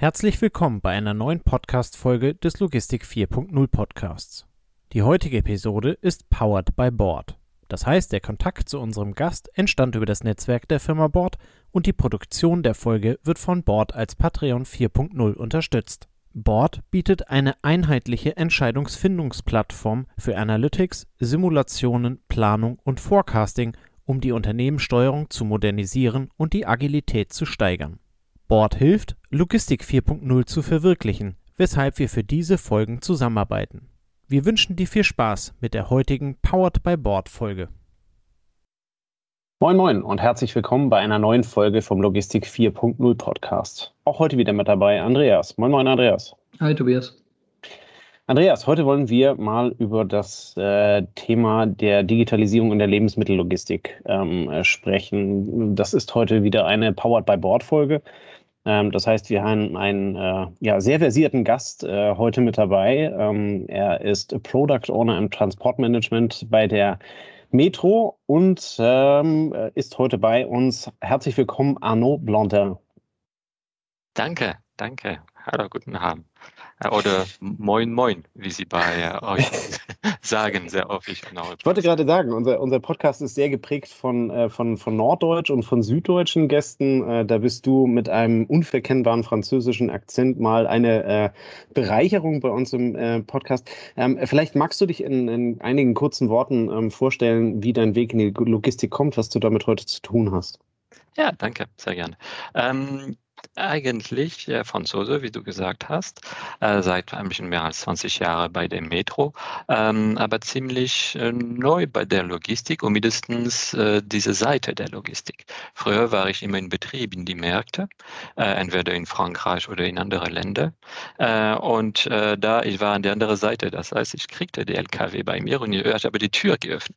Herzlich willkommen bei einer neuen Podcast-Folge des Logistik 4.0 Podcasts. Die heutige Episode ist powered by Board. Das heißt, der Kontakt zu unserem Gast entstand über das Netzwerk der Firma Board und die Produktion der Folge wird von Board als Patreon 4.0 unterstützt. Board bietet eine einheitliche Entscheidungsfindungsplattform für Analytics, Simulationen, Planung und Forecasting, um die Unternehmenssteuerung zu modernisieren und die Agilität zu steigern. Board hilft, Logistik 4.0 zu verwirklichen, weshalb wir für diese Folgen zusammenarbeiten. Wir wünschen dir viel Spaß mit der heutigen Powered by Board Folge. Moin Moin und herzlich willkommen bei einer neuen Folge vom Logistik 4.0 Podcast. Auch heute wieder mit dabei Andreas. Moin Moin Andreas. Hi Tobias. Andreas, heute wollen wir mal über das äh, Thema der Digitalisierung in der Lebensmittellogistik ähm, äh, sprechen. Das ist heute wieder eine Powered by Board Folge. Ähm, das heißt, wir haben einen äh, ja, sehr versierten Gast äh, heute mit dabei. Ähm, er ist Product Owner im Transportmanagement bei der Metro und ähm, ist heute bei uns. Herzlich willkommen, Arnaud Blondin. Danke, danke. Hallo, guten Abend. Äh, oder Moin Moin, wie Sie bei äh, euch sagen, sehr häufig. Ich wollte gerade sagen, unser, unser Podcast ist sehr geprägt von, äh, von, von Norddeutsch und von süddeutschen Gästen. Äh, da bist du mit einem unverkennbaren französischen Akzent mal eine äh, Bereicherung bei uns im äh, Podcast. Ähm, vielleicht magst du dich in, in einigen kurzen Worten ähm, vorstellen, wie dein Weg in die Logistik kommt, was du damit heute zu tun hast. Ja, danke, sehr gerne. Ähm, eigentlich äh, Franzose, wie du gesagt hast, äh, seit ein bisschen mehr als 20 Jahren bei der Metro, ähm, aber ziemlich äh, neu bei der Logistik und mindestens äh, diese Seite der Logistik. Früher war ich immer in Betrieb in die Märkte, äh, entweder in Frankreich oder in andere Länder. Äh, und da ich war an der anderen Seite, das heißt, ich kriegte die LKW bei mir und ich habe die Tür geöffnet.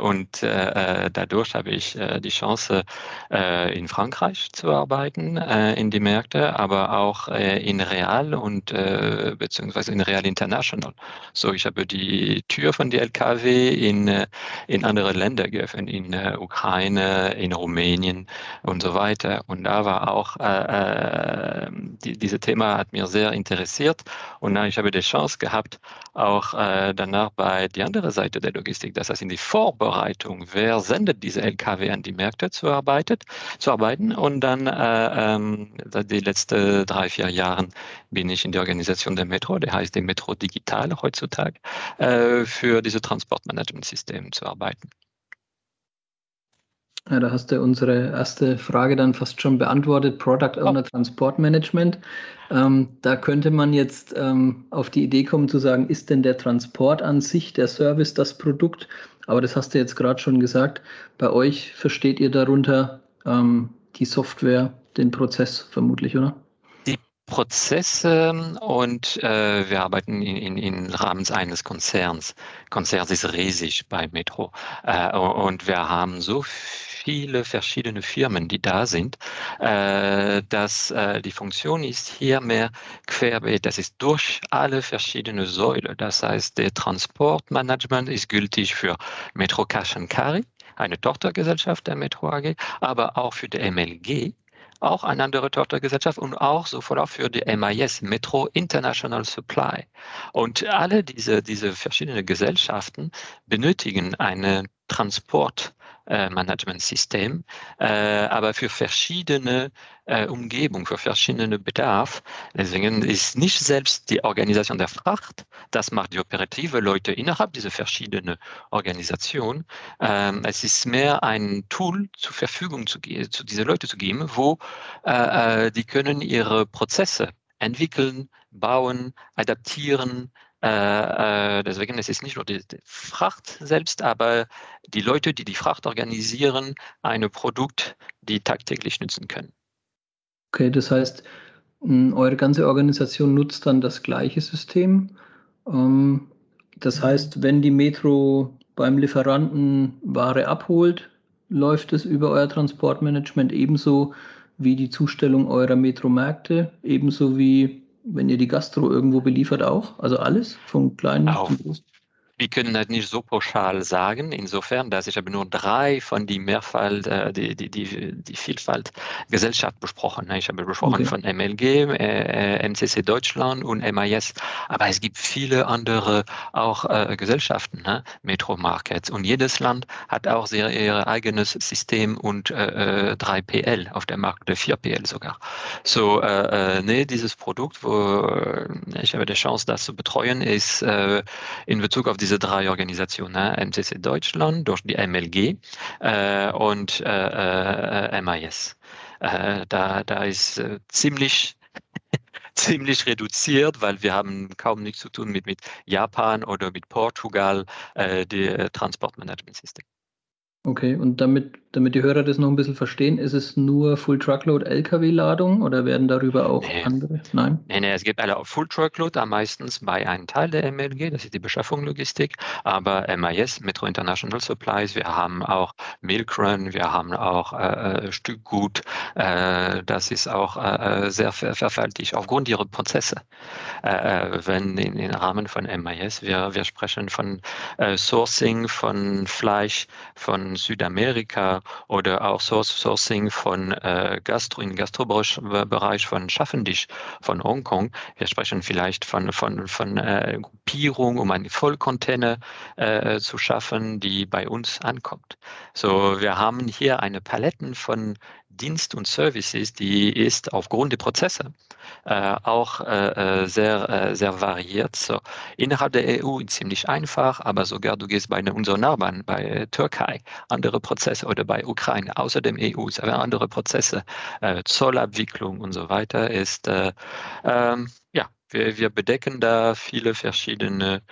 und dadurch habe ich die Chance, in Frankreich zu arbeiten äh, in die Märkte, aber auch äh, in Real und äh, beziehungsweise in Real International. So, ich habe die Tür von der LKW in, äh, in andere Länder geöffnet, in äh, Ukraine, in Rumänien und so weiter. Und da war auch, äh, die, dieses Thema hat mir sehr interessiert und ich habe die Chance gehabt, auch danach bei die andere Seite der Logistik, das heißt in die Vorbereitung, wer sendet diese LKW an die Märkte zu, arbeitet, zu arbeiten und dann äh, ähm, seit den letzten drei, vier Jahren bin ich in der Organisation der Metro, der heißt die Metro Digital heutzutage, äh, für diese Transportmanagementsystem zu arbeiten. Ja, da hast du unsere erste Frage dann fast schon beantwortet, Product Owner oh. Transportmanagement. Ähm, da könnte man jetzt ähm, auf die Idee kommen zu sagen, ist denn der Transport an sich, der Service, das Produkt? Aber das hast du jetzt gerade schon gesagt. Bei euch versteht ihr darunter ähm, die Software, den Prozess vermutlich, oder? Die Prozesse und äh, wir arbeiten in, in, in Rahmen eines Konzerns. Konzern ist riesig bei Metro äh, und wir haben so viele verschiedene Firmen, die da sind, äh, dass äh, die Funktion ist hier mehr querbeet. Das ist durch alle verschiedenen Säulen. Das heißt, der Transportmanagement ist gültig für Metro Cash Carry, eine Tochtergesellschaft der Metro AG, aber auch für die MLG, auch eine andere Tochtergesellschaft und auch sofort auch für die MIS, Metro International Supply. Und alle diese, diese verschiedenen Gesellschaften benötigen eine Transport- äh, Managementsystem, äh, aber für verschiedene äh, Umgebung, für verschiedene Bedarf. Deswegen ist nicht selbst die Organisation der Fracht, das macht die operative Leute innerhalb dieser verschiedenen Organisationen. Ähm, es ist mehr ein Tool zur Verfügung zu, zu diese Leute zu geben, wo äh, äh, die können ihre Prozesse entwickeln, bauen, adaptieren, äh, äh, deswegen ist es nicht nur die, die, Fracht selbst, aber die Leute, die die Fracht organisieren, ein Produkt, die tagtäglich nutzen können. Okay, das heißt, eure ganze Organisation nutzt dann das gleiche System. Ähm, das heißt, wenn die Metro beim Lieferanten Ware abholt, läuft es über euer Transportmanagement ebenso wie die Zustellung eurer Metro-Märkte, ebenso wie wenn ihr die Gastro irgendwo beliefert auch? Also alles, von klein auf, bis groß? Wir können das nicht so pauschal sagen, insofern, dass ich habe nur drei von die Mehrfalt, äh, die, die, die, die Vielfalt Gesellschaft besprochen. Ich habe besprochen okay. von MLG, äh, MCC Deutschland und MIS, aber es gibt viele andere auch äh, Gesellschaften, ne? Metro Markets und jedes Land hat auch sehr ihr eigenes System und äh, 3PL auf dem Markt, oder 4PL sogar. So, äh, nee, dieses Produkt, wo ich habe die Chance, das zu betreuen, ist äh, in Bezug auf diese drei Organisationen, ne? MCC Deutschland durch die MLG äh, und äh, äh MIS. Äh, da, da ist äh, ziemlich ziemlich reduziert, weil wir haben kaum nichts zu tun mit, mit Japan oder mit Portugal, äh, die Transportmanagementsystem. Okay, und damit, damit die Hörer das noch ein bisschen verstehen, ist es nur Full Truckload LKW-Ladung oder werden darüber auch nee. andere? Nein? Nein, nee, es gibt alle auf Full Truckload, meistens bei einem Teil der MLG, das ist die Beschaffung Logistik, aber MIS, Metro International Supplies, wir haben auch Milkrun, wir haben auch äh, äh, Stückgut, äh, das ist auch äh, äh sehr verfältig aufgrund ihrer Prozesse. Äh, wenn in, im Rahmen von MIS, wir, wir sprechen von Sourcing, von Fleisch, von Südamerika oder auch Sourcing von äh, Gastro im Gastrobereich von Schaffendisch von Hongkong. Wir sprechen vielleicht von, von, von äh, Gruppierung, um einen Vollcontainer äh, zu schaffen, die bei uns ankommt. So, wir haben hier eine Palette von Dienst und Services, die ist aufgrund der Prozesse äh, auch äh, äh, sehr, äh, sehr variiert. So, innerhalb der EU ziemlich einfach, aber sogar du gehst bei unseren Nachbarn, bei Türkei, andere Prozesse oder bei Ukraine, außer dem EU, andere Prozesse, äh, Zollabwicklung und so weiter ist, äh, ähm, ja, wir, wir bedecken da viele verschiedene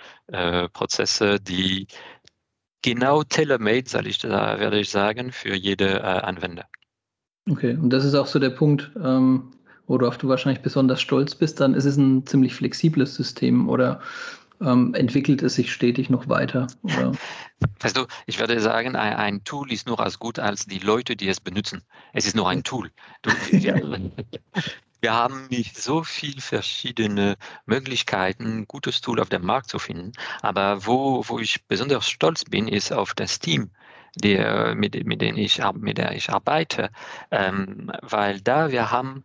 Prozesse, die genau tailor-made, werde ich sagen, für jede Anwender. Okay, und das ist auch so der Punkt, ähm, worauf du wahrscheinlich besonders stolz bist, dann ist es ein ziemlich flexibles System oder ähm, entwickelt es sich stetig noch weiter? Oder? Weißt du, ich würde sagen, ein, ein, Tool ist nur als gut als die Leute, die es benutzen. Es ist nur ein Tool. Du, wir, wir haben nicht so viele verschiedene Möglichkeiten, ein gutes Tool auf dem Markt zu finden. Aber wo, wo ich besonders stolz bin, ist auf das Team die, mit, mit denen ich, mit der ich arbeite, ähm, weil da wir haben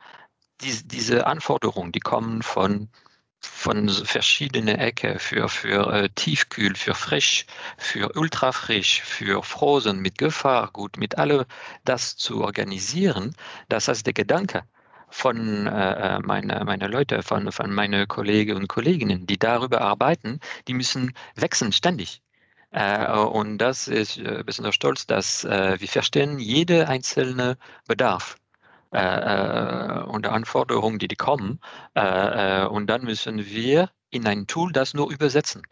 die, diese Anforderungen, die kommen von von verschiedenen Ecken für, für äh, Tiefkühl, für frisch, für ultrafrisch, für Frozen, mit Gefahr, gut, mit allem das zu organisieren, das heißt der Gedanke von äh, äh meine, meine Leute, von, von meine Kollegen und Kolleginnen, die darüber arbeiten, die müssen wechseln ständig. Äh, und das ist äh, besonders stolz, dass äh, wir verstehen jede einzelne Bedarf äh, und Anforderungen, die, die kommen. Äh, und dann müssen wir in ein Tool das nur übersetzen.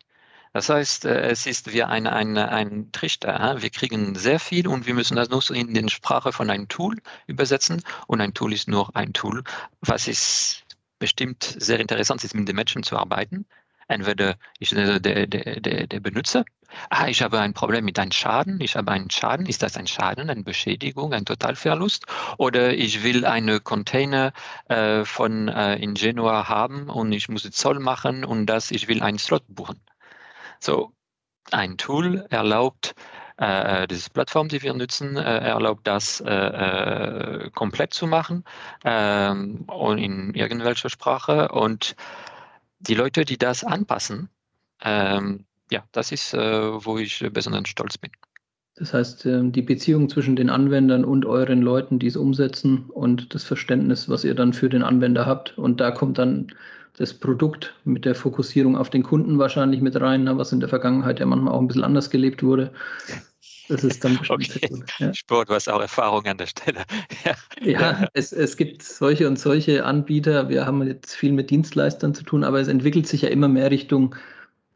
Das heißt, es ist wie ein, ein, ein Trichter. Wir kriegen sehr viel und wir müssen das nur in die Sprache von einem Tool übersetzen. Und ein Tool ist nur ein Tool, was ist bestimmt sehr interessant ist, mit den Menschen zu arbeiten. Entweder ist der, der, der, der Benutzer ah, ich habe ein Problem mit einem Schaden, ich habe einen Schaden, ist das ein Schaden, eine Beschädigung, ein Totalverlust? Oder ich will eine Container äh, von äh, in Genua haben und ich muss Zoll machen und das, ich will einen Slot buchen. So, ein Tool erlaubt, äh, diese Plattform, die wir nutzen, äh, erlaubt das äh, äh komplett zu machen ähm, und in irgendwelcher Sprache. Und die Leute, die das anpassen, ähm, ja, das ist, äh, wo ich besonders stolz bin. Das heißt, ähm, die Beziehung zwischen den Anwendern und euren Leuten, die es umsetzen und das Verständnis, was ihr dann für den Anwender habt. Und da kommt dann das Produkt mit der Fokussierung auf den Kunden wahrscheinlich mit rein, ne, was in der Vergangenheit ja manchmal auch ein bisschen anders gelebt wurde. Das ist dann okay. Cool. Ja. Sport, du hast auch Erfahrung an der Stelle. ja, ja es, es gibt solche und solche Anbieter. Wir haben jetzt viel mit Dienstleistern zu tun, aber es entwickelt sich ja immer mehr Richtung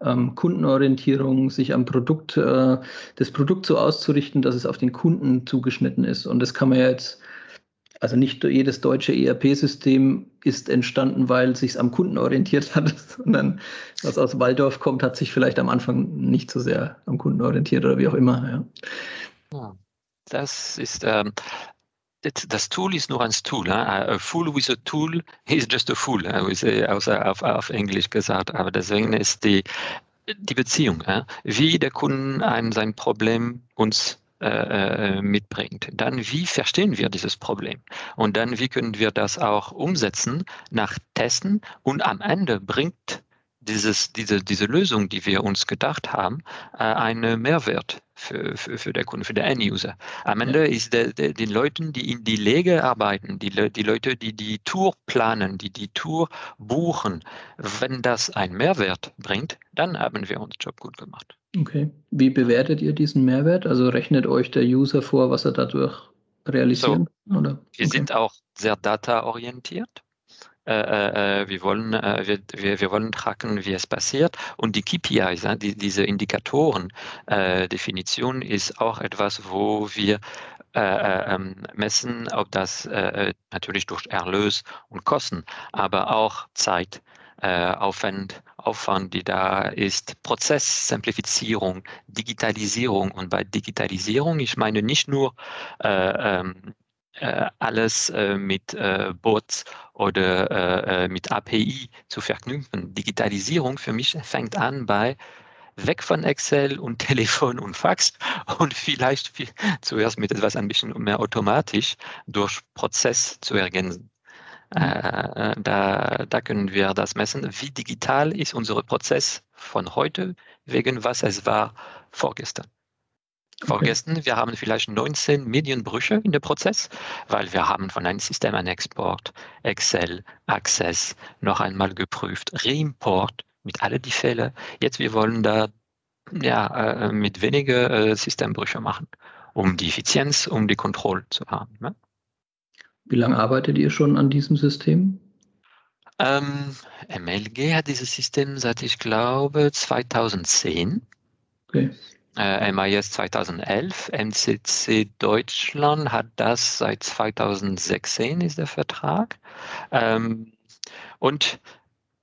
ähm, Kundenorientierung, sich am Produkt, äh, das Produkt so auszurichten, dass es auf den Kunden zugeschnitten ist. Und das kann man ja jetzt, also nicht jedes deutsche ERP-System ist entstanden, weil es sich am Kunden orientiert hat, sondern was aus Waldorf kommt, hat sich vielleicht am Anfang nicht so sehr am Kunden orientiert oder wie auch immer. Ja. Das ist ähm, das Tool ist nur ein Tool. A fool with a tool is just a fool, außer auf, auf Englisch gesagt. Aber deswegen ist die, die Beziehung, wie der Kunde ein, sein Problem uns äh, äh, mitbringt. Dann, wie verstehen wir dieses Problem? Und dann, wie können wir das auch umsetzen, nach Testen und am Ende bringt dieses, diese, diese Lösung, die wir uns gedacht haben, äh, einen Mehrwert für, für, für der Kunde, für den End-User. Am Ende ist der, der, den Leuten, die in die Lege arbeiten, die, die Leute, die die Tour planen, die die Tour buchen, wenn das einen Mehrwert bringt, dann haben wir unseren Job gut gemacht. Okay. Wie bewertet ihr diesen Mehrwert? Also rechnet euch der User vor, was er dadurch realisieren so, oder? Wir okay. sind auch sehr data-orientiert. Äh, äh, äh, wir, wollen, wir, wir, wir wollen tracken, wie es passiert. Und die KPIs, die, diese Indikatoren-Definition ist auch etwas, wo wir ähm, messen, ob das natürlich durch Erlös und Kosten, aber auch Zeit, Aufwand, Aufwand, die da ist, Prozesssimplifizierung, Digitalisierung. Und bei Digitalisierung, ich meine nicht nur äh, ähm, äh, alles äh, mit äh, Bots oder mit API zu verknüpfen. Digitalisierung für mich fängt an bei weg von Excel und Telefon und Fax und vielleicht viel, zuerst mit etwas ein bisschen mehr automatisch durch Prozess zu ergänzen. Äh, da, da können wir das messen. Wie digital ist unser Prozess von heute, wegen was es war vorgestern. Vorgestern, okay. wir haben vielleicht 19 Medienbrüche in dem Prozess, weil wir haben von einem System an Export, Excel, Access noch einmal geprüft, Reimport mit all die Fälle. Jetzt wir wollen da ja, äh, mit weniger äh, Systembrüche machen, um die Effizienz, um die Kontrolle zu haben. Ne? Wie lange arbeitet ihr schon an diesem System? Ähm, MLG hat dieses System seit, ich glaube, 2010. Okay äh, MIS 2011, MCC Deutschland hat das seit 2016 ist der Vertrag. Ähm, und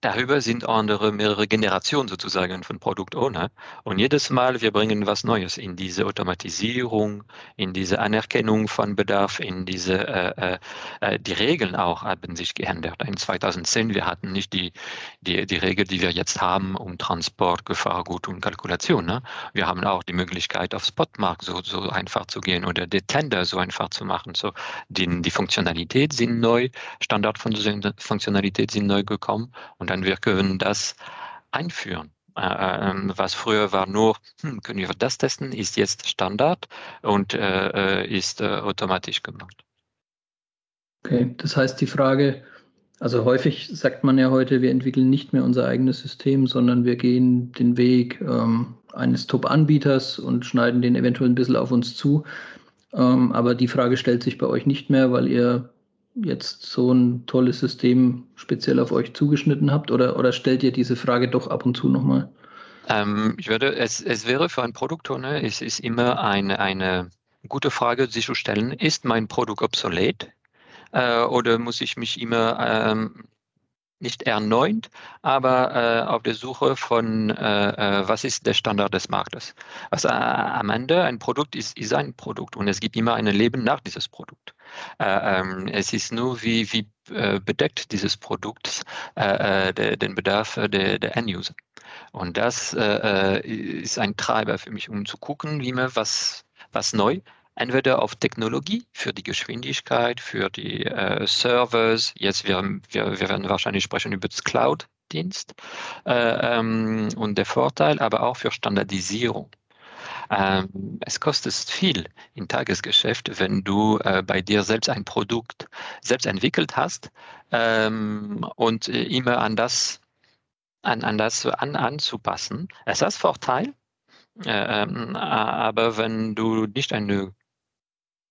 Darüber sind andere mehrere Generationen sozusagen von Product Owner. Und jedes Mal, wir bringen was Neues in diese Automatisierung, in diese Anerkennung von Bedarf, in diese, äh, äh, äh die Regeln auch haben sich geändert. In 2010, wir hatten nicht die, die, die Regel, die wir jetzt haben, um Transport, Gefahrgut und Kalkulation. Ne? Wir haben auch die Möglichkeit, auf Spotmarkt so, so einfach zu gehen oder die Tender so einfach zu machen. So, die, die Funktionalität sind neu, Standardfunktionalität sind neu gekommen und dann wir können das einführen. Äh, ähm, was früher war nur, hm, können wir das testen, ist jetzt Standard und äh, äh, ist automatisch gemacht. Okay, das heißt die Frage, also häufig sagt man ja heute, wir entwickeln nicht mehr unser eigenes System, sondern wir gehen den Weg ähm, eines Top-Anbieters und schneiden den eventuell ein bisschen auf uns zu. Ähm, aber die Frage stellt sich bei euch nicht mehr, weil ihr jetzt so ein tolles System speziell auf euch zugeschnitten habt oder, oder stellt ihr diese Frage doch ab und zu nochmal? Ähm, ich würde, es, es wäre für ein Produktowner, es ist immer eine, eine gute Frage, sich zu stellen, ist mein Produkt obsolet? Äh, oder muss ich mich immer ähm, nicht erneut, aber äh, auf der Suche von, äh, äh, was ist der Standard des Marktes. Also äh, am Ende ein Produkt ist, ist ein Produkt und es gibt immer ein Leben nach dieses Produkt. Äh, ähm, es ist nur, wie, wie äh, bedeckt dieses Produkt de, den Bedarf der, der End-User. Und das ist ein Treiber für mich, um zu gucken, wie man was, was neu entweder auf Technologie für die Geschwindigkeit, für die äh, Servers. Jetzt wir, wir, wir werden wahrscheinlich sprechen über das Cloud-Dienst äh, ähm, und der Vorteil, aber auch für Standardisierung. Ähm, es kostet viel im Tagesgeschäft, wenn du äh, bei dir selbst ein Produkt selbst entwickelt hast ähm, und äh, immer an das an, an das an, anzupassen. Es hat Vorteil, äh, ähm, aber wenn du nicht eine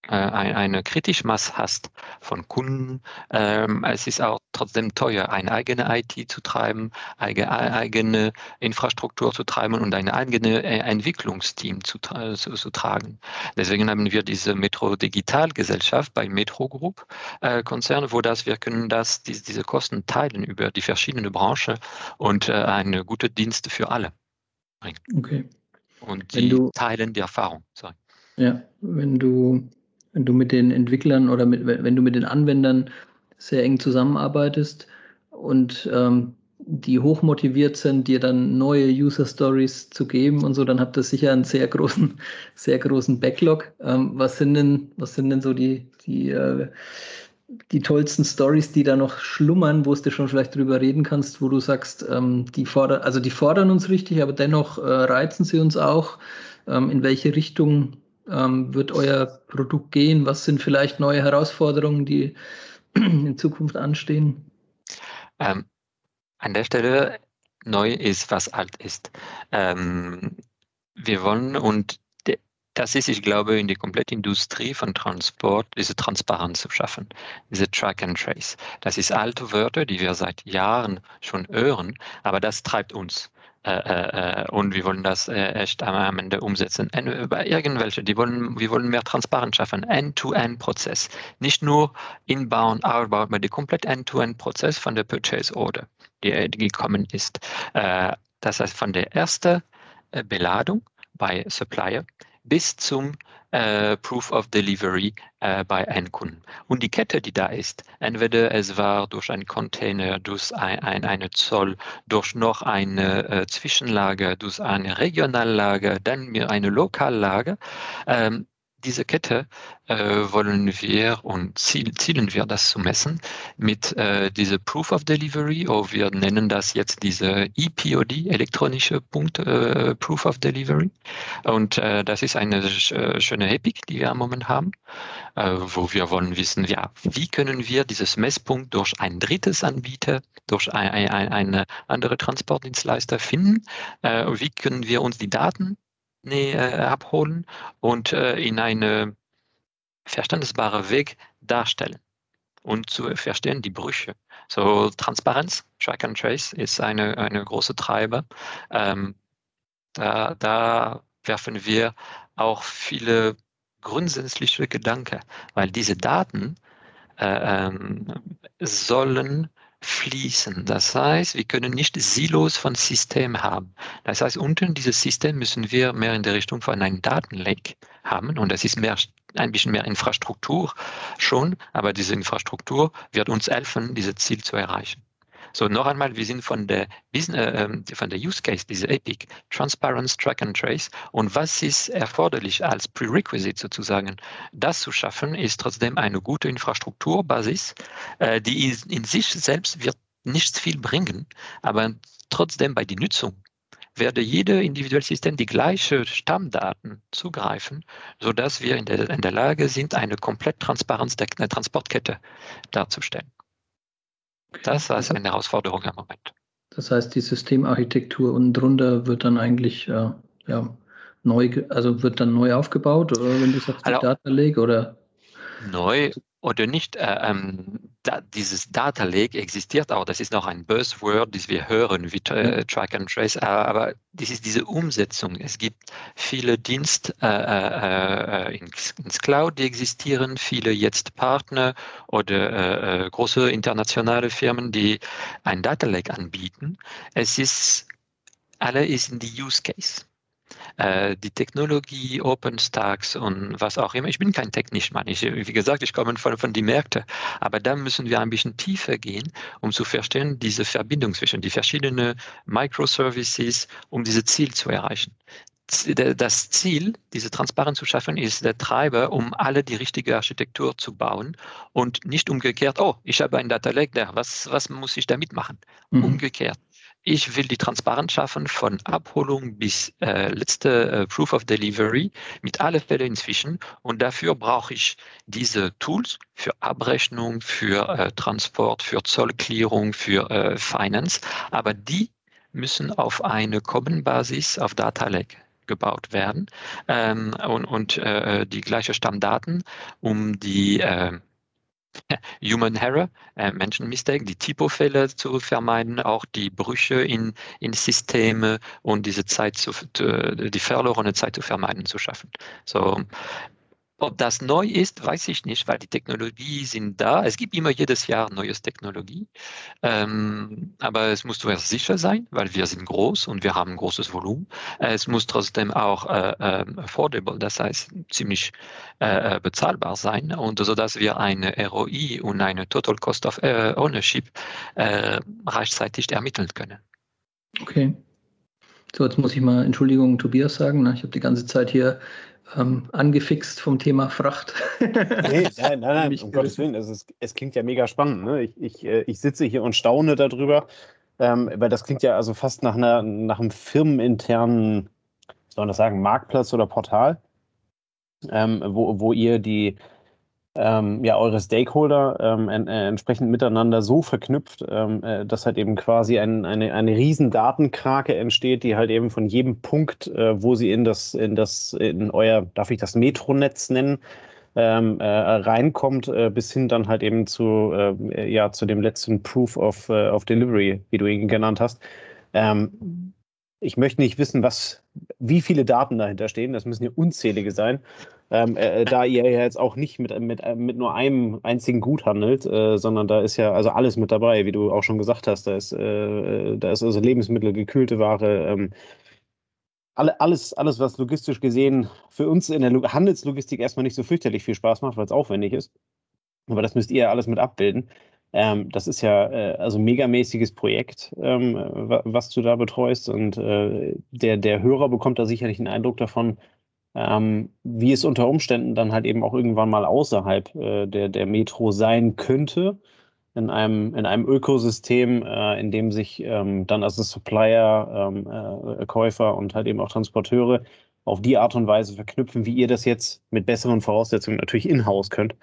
äh, eine Kritischmasse hast von Kunden, ähm, es ist auch trotzdem teuer, eine eigene IT zu treiben, eigene, eigene Infrastruktur zu treiben und ein eigenes äh, Entwicklungsteam zu, zu, zu, tragen. Deswegen haben wir diese Metro Digital Gesellschaft bei Metro Group äh, Konzern, wo das wir können das, die, diese Kosten teilen über die verschiedenen Branchen und äh, eine gute Dienste für alle bringen. Okay. Und die teilen die Erfahrung. Sorry. Ja, wenn du wenn du mit den Entwicklern oder mit, wenn du mit den Anwendern sehr eng zusammenarbeitest und ähm, die hochmotiviert sind, dir dann neue User Stories zu geben und so, dann habt ihr sicher einen sehr großen, sehr großen Backlog. Ähm, was sind denn, was sind denn so die, die, äh, die tollsten Stories, die da noch schlummern, wo du schon vielleicht drüber reden kannst, wo du sagst, ähm, die fordern, also die fordern uns richtig, aber dennoch äh, reizen sie uns auch. Ähm, in welche Richtung ähm, wird euer Produkt gehen? Was sind vielleicht neue Herausforderungen, die in Zukunft anstehen? Ähm, an der Stelle neu ist, was alt ist. Ähm, wir wollen und das ist, ich glaube, in der kompletten Industrie von Transport, diese Transparenz zu schaffen, diese Track and Trace. Das ist alte Wörter, die wir seit Jahren schon hören, aber das treibt uns. Äh, äh, und wir wollen das äh, echt am Ende umsetzen. Bei irgendwelche, die wollen, wir wollen mehr Transparenz schaffen, End-to-End-Prozess. Nicht nur inbound, outbound, aber der komplette End-to-End-Prozess von der Purchase Order, die, die gekommen ist. Das heißt, von der ersten Beladung bei Supplier bis zum äh, Proof of Delivery äh, bei Endkunden. Und die Kette, die da ist, entweder es war durch einen Container, durch ein, ein, eine Zoll, durch noch eine äh, Zwischenlage, durch eine Regionallage, dann eine Lokallage, ähm, diese Kette äh, wollen wir und ziel, zielen wir das zu messen mit äh, diese Proof of Delivery, oder oh, wir nennen das jetzt diese EPOD, elektronische Punkt äh, Proof of Delivery. Und äh, das ist eine äh, schöne Epic, die wir am Moment haben, äh, wo wir wollen wissen, ja, wie können wir dieses Messpunkt durch ein drittes Anbieter, durch ein, ein, eine andere Transportdienstleister finden? wie können wir uns die Daten nee, äh, abholen und äh, in eine verständnisbare Weg darstellen und zu verstehen die Brüche. So Transparenz, Track and Trace ist eine, eine große Treiber. Ähm, da, da werfen wir auch viele grundsätzliche Gedanken, weil diese Daten äh, ähm, sollen fließen. Das heißt, wir können nicht Silos von System haben. Das heißt, unten dieses System müssen wir mehr in der Richtung von einem Datenlake haben und das ist mehr, ein bisschen mehr Infrastruktur schon, aber diese Infrastruktur wird uns helfen, dieses Ziel zu erreichen. So, noch einmal, wir sind von der, äh, ähm, von der Use Case, diese Epic, Transparency, Track and Trace. Und was ist erforderlich als Prerequisite sozusagen? Das zu schaffen, ist trotzdem eine gute Infrastrukturbasis, äh, die in sich selbst wird nichts viel bringen, aber trotzdem bei der Nutzung werde jede individuelle System die gleiche Stammdaten zugreifen, sodass wir in der, in der Lage sind, eine komplett Transparenz der Transportkette darzustellen. Das ist eine Herausforderung im Moment. Das heißt, die Systemarchitektur unten drunter wird dann eigentlich äh, ja, neu, also wird dann neu aufgebaut, oder wenn du sagst, die also, Data Lake oder? Neu oder nicht. Äh, ähm, da, dieses Data Lake existiert auch. Das ist noch ein Buzzword, das wir hören, wie äh, Track and Trace. Äh, aber das ist diese Umsetzung. Es gibt viele Dienste äh, äh, äh ins, ins, Cloud, die existieren, viele jetzt Partner oder äh, große internationale Firmen, die ein Data Lake anbieten. Es ist, alle ist in die Use Case äh, die Technologie, OpenStacks und was auch immer. Ich bin kein Technikmann. Ich, wie gesagt, ich komme von, von den Märkten. Aber da müssen wir ein bisschen tiefer gehen, um zu verstehen, diese Verbindung zwischen die verschiedenen Microservices, um dieses Ziel zu erreichen das Ziel, diese Transparenz zu schaffen, ist der Treiber, um alle die richtige Architektur zu bauen und nicht umgekehrt, oh, ich habe ein Data Lake, was, was muss ich damit machen? Mhm. Umgekehrt. Ich will die Transparenz schaffen von Abholung bis äh, letzte äh, Proof of Delivery mit allen Fällen inzwischen. Und dafür brauche ich diese Tools für Abrechnung, für äh, Transport, für Zollklärung, für äh, Finance. Aber die müssen auf eine Common Basis auf Data Lake gebaut werden ähm, und, und äh, die gleiche Stammdaten, um die äh, Human Error, äh, Menschenmistake, die Typofälle zu vermeiden, auch die Brüche in, in Systeme und diese Zeit zu, die verlorene Zeit zu vermeiden, zu schaffen. So, ob das neu ist, weiß ich nicht, weil die Technologie sind da. Es gibt immer jedes Jahr neues Technologie. Ähm, aber es muss zuerst sicher sein, weil wir sind groß und wir haben großes Volumen. Es muss trotzdem auch äh, äh, affordable, das heißt ziemlich äh, äh bezahlbar sein und so dass wir eine ROI und eine Total Cost of äh, Ownership äh, rechtzeitig ermitteln können. Okay. So, jetzt muss ich mal Entschuldigung, Tobias sagen. Ne? Ich habe die ganze Zeit hier ähm, angefixt vom Thema Fracht. nee, nein, nein, nein, um Gottes Willen. Es, ist, es klingt ja mega spannend. Ne? Ich, ich, äh, ich sitze hier und staune darüber, ähm, weil das klingt ja also fast nach, einer, nach einem firmeninternen, soll man das sagen, Marktplatz oder Portal, ähm, wo, wo ihr die ähm, ja, eure Stakeholder ähm, äh, entsprechend miteinander so verknüpft, ähm, äh, dass halt eben quasi ein, eine, eine riesen Datenkrake entsteht, die halt eben von jedem Punkt, äh, wo sie in das, in das, in euer, darf ich das Metronetz nennen, ähm, äh, reinkommt, äh, bis hin dann halt eben zu, äh, ja, zu dem letzten Proof of, of Delivery, wie du ihn genannt hast. Ähm, ich möchte nicht wissen, was, wie viele Daten dahinter stehen. Das müssen ja unzählige sein ähm, äh, da ihr ja jetzt auch nicht mit, mit, äh, mit nur einem einzigen Gut handelt, äh, sondern da ist ja also alles mit dabei, wie du auch schon gesagt hast. Da ist, äh, da ist also Lebensmittel, gekühlte Ware, ähm, alle, alles, alles, was logistisch gesehen für uns in der Handelslogistik erstmal nicht so fürchterlich viel Spaß macht, weil es aufwendig ist. Aber das müsst ihr ja alles mit abbilden. Ähm, das ist ja äh, also megamäßiges Projekt, ähm, was du da betreust. Und äh, der, der Hörer bekommt da sicherlich einen Eindruck davon, ähm, wie es unter Umständen dann halt eben auch irgendwann mal außerhalb äh, der, der Metro sein könnte, in einem, in einem Ökosystem, äh, in dem sich ähm, dann als Supplier, ähm, äh, Käufer und halt eben auch Transporteure auf die Art und Weise verknüpfen, wie ihr das jetzt mit besseren Voraussetzungen natürlich in-house könnt.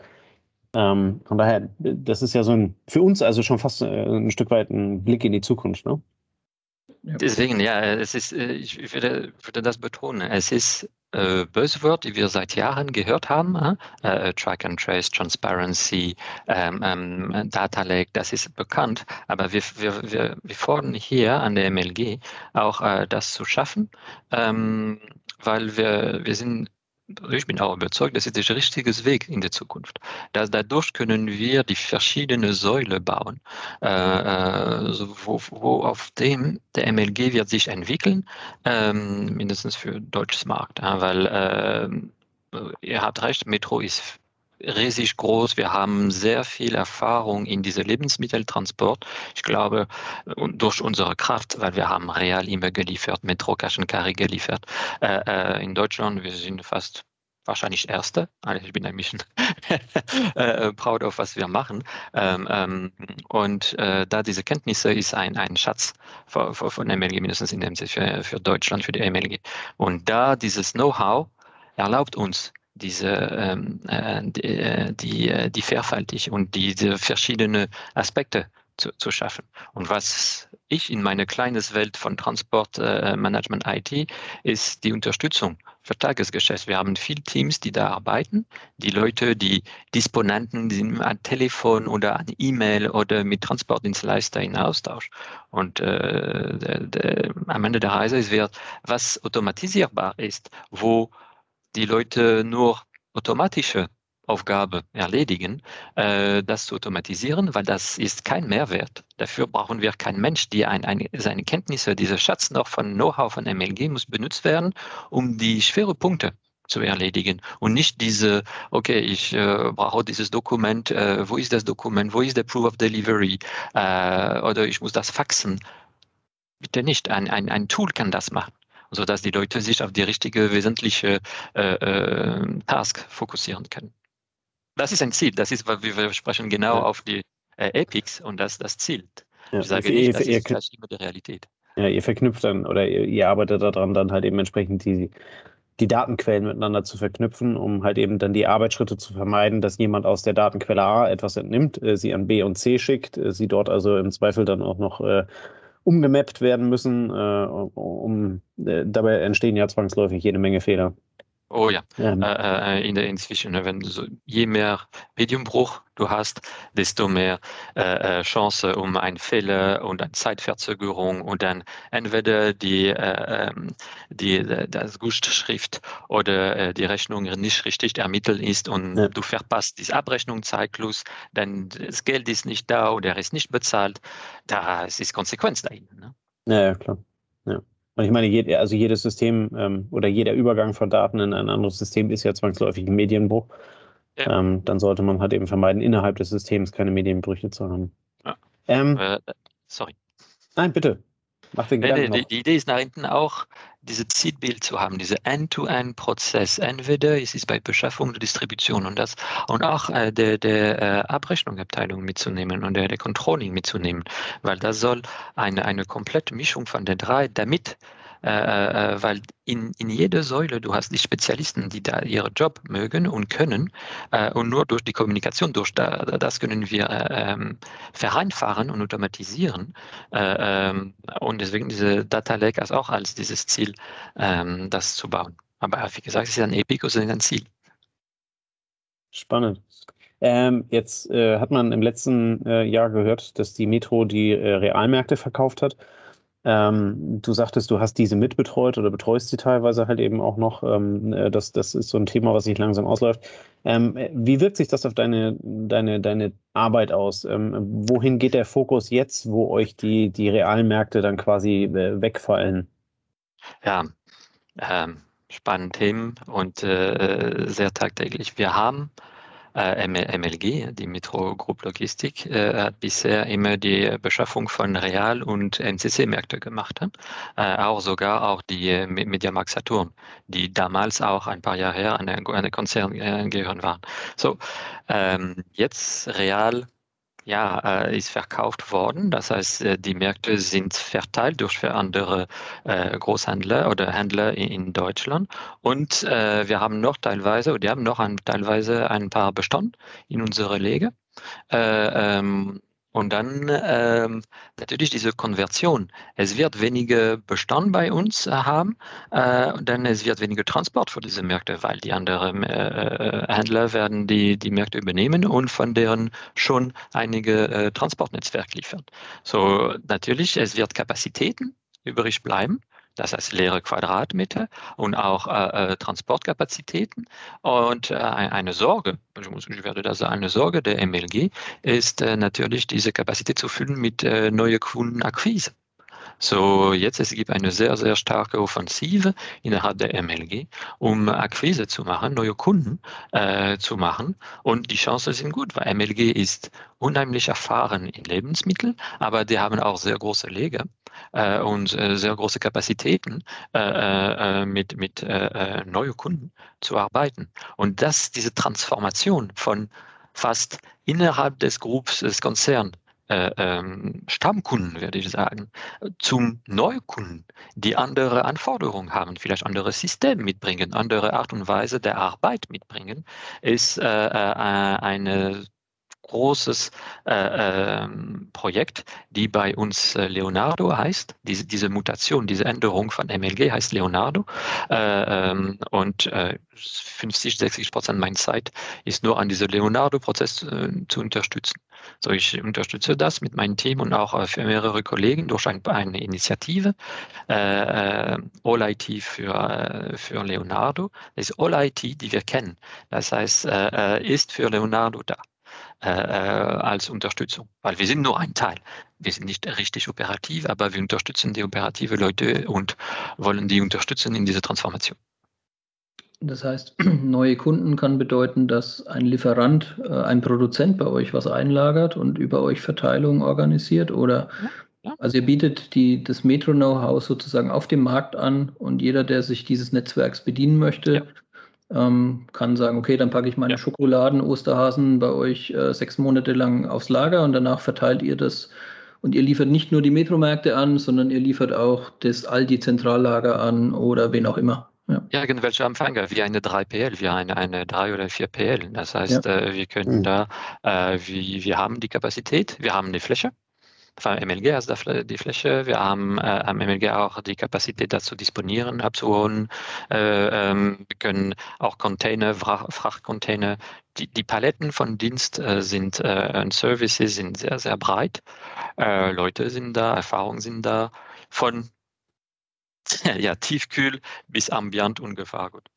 Ähm, von daher, das ist ja so ein, für uns also schon fast äh, ein Stück weit ein Blick in die Zukunft, ne? Deswegen, ja, es ist, äh, ich würde, würde das betonen. Es ist äh, Buzzword, die wir seit Jahren gehört haben. Äh, äh, Track and Trace, Transparency, ähm, ähm, Data Lake, das ist bekannt. Aber wir, wir, wir, wir fordern hier an der MLG auch äh, das zu schaffen, ähm, weil wir, wir sind ich bin auch überzeugt, das ist der richtige Weg in der Zukunft. Das, dadurch können wir die verschiedenen Säulen bauen, äh, äh wo, wo, auf dem der MLG wird sich entwickeln, ähm, mindestens für deutsches Markt, ja, weil äh, ihr habt recht, Metro ist riesig groß. Wir haben sehr viel Erfahrung in diesem Lebensmitteltransport. Ich glaube, durch unsere Kraft, weil wir haben Real immer geliefert, Metro Carry geliefert. Äh, äh, in Deutschland, wir sind fast wahrscheinlich Erste. Also ich bin ein bisschen äh, proud auf, was wir machen. Ähm, ähm, und äh, da diese Kenntnisse ist ein, ein Schatz von, von MLG, mindestens in dem für, für Deutschland, für die MLG. Und da dieses Know-how erlaubt uns, diese, ähm, äh, die, äh, die, äh, die Vielfaltig und diese verschiedenen Aspekte zu, zu schaffen. Und was ich in meine kleine Welt von Transportmanagement äh, IT ist die Unterstützung für Tagesgeschäft. Wir haben viele Teams, die da arbeiten. Die Leute, die Disponenten, die sind an Telefon oder an E-Mail oder mit Transportdienstleister in Austausch. Und äh, der, der, am Ende der Reise ist wert, was automatisierbar ist, wo die Leute nur automatische Aufgabe erledigen, äh, das zu automatisieren, weil das ist kein Mehrwert. Dafür brauchen wir keinen Mensch, die ein, ein, seine Kenntnisse, dieser Schatz noch von Know-how von MLG muss benutzt werden, um die schweren Punkte zu erledigen und nicht diese, okay, ich äh, brauche dieses Dokument, äh, wo ist das Dokument, wo ist der Proof of Delivery äh, oder ich muss das faxen. Bitte nicht, ein, ein, ein Tool kann das machen sodass die Leute sich auf die richtige wesentliche äh, äh, Task fokussieren können. Das ist ein Ziel. Das ist, weil wir sprechen genau ja. auf die äh, Epics und das, das zielt. Ja, ich sage nicht, das ihr, ist vielleicht immer die Realität. Ja, ihr verknüpft dann oder ihr, ihr arbeitet daran, dann halt eben entsprechend die, die Datenquellen miteinander zu verknüpfen, um halt eben dann die Arbeitsschritte zu vermeiden, dass jemand aus der Datenquelle A etwas entnimmt, äh, sie an B und C schickt, äh, sie dort also im Zweifel dann auch noch äh, umgemappt werden müssen. Äh, um, äh, dabei entstehen ja zwangsläufig jede Menge Fehler. Oh ja, ja. Äh, äh, in der inzwischen, ne, wenn so, je mehr Mediumbruch du hast, desto mehr äh, äh Chance um einen Fehler und eine Zeitverzögerung und dann entweder die, äh, ähm, die das Gutschrift oder äh, die Rechnung nicht richtig ermittelt ist und ja. du verpasst diesen Abrechnungszyklus, dann das Geld ist nicht da oder er ist nicht bezahlt, da ist Konsequenz dahin. Ne? Ja, ja, klar. Ja. Und ich meine, jed, also jedes System ähm, oder jeder Übergang von Daten in ein anderes System ist ja zwangsläufig ein Medienbruch. Ja. Ähm, dann sollte man halt eben vermeiden, innerhalb des Systems keine Medienbrüche zu haben. Ja. Ähm, äh, sorry. Nein, bitte. Mach den Gedanken die, die, Idee ist nach hinten auch, diese Zielbild zu haben, diese End-to-End-Prozess. Entweder ist es bei Beschaffung der Distribution und das und auch äh, der, der äh, Abrechnungsabteilung mitzunehmen und der, der Controlling mitzunehmen, weil das soll eine, eine komplette Mischung von den drei, damit äh, äh, weil in, in jeder Säule du hast die Spezialisten, die da ihren Job mögen und können äh, und nur durch die Kommunikation, durch da, das können wir äh, ähm, vereinfachen und automatisieren äh, ähm, und deswegen diese Data Lake als auch als dieses Ziel, ähm, das zu bauen. Aber wie gesagt, es ist ein Epic, es ist ein Ziel. Spannend. Ähm, jetzt äh, hat man im letzten äh, Jahr gehört, dass die Metro die äh, Realmärkte verkauft hat. Ähm, du sagtest, du hast diese mitbetreut oder betreust sie teilweise halt eben auch noch. Ähm, äh, das, das ist so ein Thema, was sich langsam ausläuft. Ähm, wie wirkt sich das auf deine, deine, deine Arbeit aus? Ähm, wohin geht der Fokus jetzt, wo euch die, die realen Märkte dann quasi äh, wegfallen? Ja, ähm, spannende Themen und äh, sehr tagtäglich. Wir haben äh, MLG, die Metro Group Logistik, äh, hat bisher immer die Beschaffung von Real- und NCC-Märkte gemacht. Äh, auch sogar auch die Mediamarkt Saturn, die damals auch ein paar Jahre her an einen Konzern gehören waren. So, ähm, jetzt Real ja, äh, ist verkauft worden. Das heißt, äh, die Märkte sind verteilt durch andere äh, Großhändler oder Händler in, Deutschland. Und wir haben noch teilweise, oder die haben noch ein, teilweise ein paar Bestand in unserer Lege. Ähm, und dann ähm, natürlich diese Konversion. Es wird weniger Bestand bei uns äh, haben, äh, denn es wird weniger Transport für diese Märkte, weil die anderen äh, Händler werden die, die Märkte übernehmen und von deren schon einige äh, Transportnetzwerk liefern. So natürlich, es wird Kapazitäten übrig bleiben das heißt leere Quadratmeter und auch äh, äh Transportkapazitäten. Und äh, eine Sorge, ich, muss, ich werde das sagen, eine Sorge der MLG ist äh, natürlich diese Kapazität zu füllen mit äh, neue Kundenakquise. So, jetzt es gibt eine sehr, sehr starke Offensive innerhalb der MLG, um Akquise zu machen, neue Kunden äh, zu machen. Und die Chancen sind gut, weil MLG ist unheimlich erfahren in Lebensmitteln, aber die haben auch sehr große Leger äh, und äh, sehr große Kapazitäten äh, äh, mit, mit äh, neuen Kunden zu arbeiten. Und das, diese Transformation von fast innerhalb des Grupps, des Konzerns, äh, ähm, Stammkunden, würde ich sagen, zum Neukunden, die andere Anforderungen haben, vielleicht andere Systeme mitbringen, andere Art und Weise der Arbeit mitbringen, ist äh, äh, eine großes äh, äh, Projekt, die bei uns äh, Leonardo heißt. Diese, diese Mutation, diese Änderung von MLG heißt Leonardo. Äh, ähm, und 50, äh, 60 Prozent meiner Zeit ist nur an diesem Leonardo-Prozess äh, zu unterstützen. So, ich unterstütze das mit meinem Team und auch für mehrere Kollegen durch ein, eine Initiative, äh, All IT für, für Leonardo. Das ist All IT, die wir kennen. Das heißt, äh, ist für Leonardo da. Äh, äh, als Unterstützung, weil wir sind nur ein Teil. Wir sind nicht richtig operativ, aber wir unterstützen die operative Leute und wollen die unterstützen in dieser Transformation. Das heißt, neue Kunden kann bedeuten, dass ein Lieferant, äh, ein Produzent bei euch was einlagert und über euch Verteilung organisiert oder ja. Also ihr bietet die, das Metro-Know-how sozusagen auf dem Markt an und jeder, der sich dieses Netzwerks bedienen möchte, ja ähm, kann sagen, okay, dann packe ich meine ja. Schokoladen, Osterhasen bei euch äh, sechs Monate lang aufs Lager und danach verteilt ihr das. Und ihr liefert nicht nur die Metromärkte an, sondern ihr liefert auch das Aldi-Zentrallager an oder wen auch immer. Ja. Irgendwelche Empfänger, wie eine 3PL, wie eine, eine 3 oder 4 PL. Das heißt, ja. äh, wir können mhm. da, äh, wie, wir haben die Kapazität, wir haben die Fläche, von MLG also die Fläche. Wir haben äh, am MLG auch die Kapazität dazu disponieren, abzuholen. Äh, ähm, wir können auch Container, Frachtcontainer die, die Paletten von Dienst äh, sind äh, und Services sind sehr, sehr breit. Äh, Leute sind da, Erfahrungen sind da, von ja, tiefkühl bis ambient und Gefahrgut.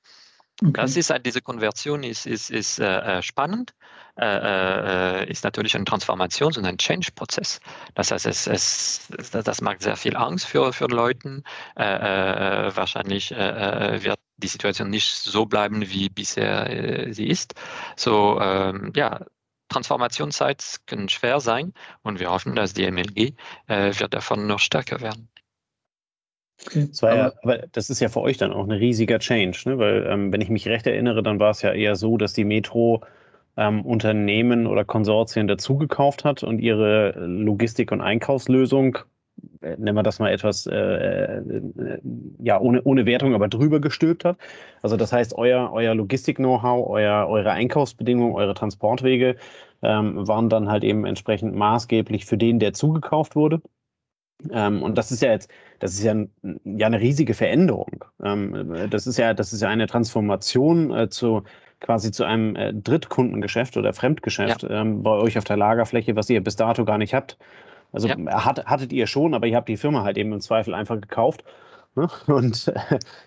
Okay. Das ist halt, diese Konversion ist, ist, ist äh spannend, äh, äh, ist natürlich ein Transformations- und ein Change-Prozess. Das heißt, es, es, das macht sehr viel Angst für, für Leute. Äh, äh wahrscheinlich wird die Situation nicht so bleiben, wie bisher sie ist. So, ähm, ja, Transformationszeit können schwer sein und wir hoffen, dass die MLG wird davon noch stärker werden. Okay. Das war aber, ja, aber das ist ja für euch dann auch ein riesiger Change, ne? weil ähm, wenn ich mich recht erinnere, dann war es ja eher so, dass die Metro ähm, Unternehmen oder Konsortien dazugekauft hat und ihre Logistik- und Einkaufslösung, äh, nennen wir das mal etwas, äh, äh, ja, ohne, ohne Wertung, aber drüber gestülpt hat. Also das heißt, euer, euer Logistik-Know-how, euer, eure Einkaufsbedingungen, eure Transportwege ähm, waren dann halt eben entsprechend maßgeblich für den, der zugekauft wurde. Ähm, und das ist ja jetzt, das ist ja, ja eine riesige Veränderung. Ähm, das ist ja, das ist ja eine Transformation äh, zu quasi zu einem äh, Drittkundengeschäft oder Fremdgeschäft ja. ähm, bei euch auf der Lagerfläche, was ihr bis dato gar nicht habt. Also ja. hat, hattet ihr schon, aber ihr habt die Firma halt eben im Zweifel einfach gekauft Ne? Und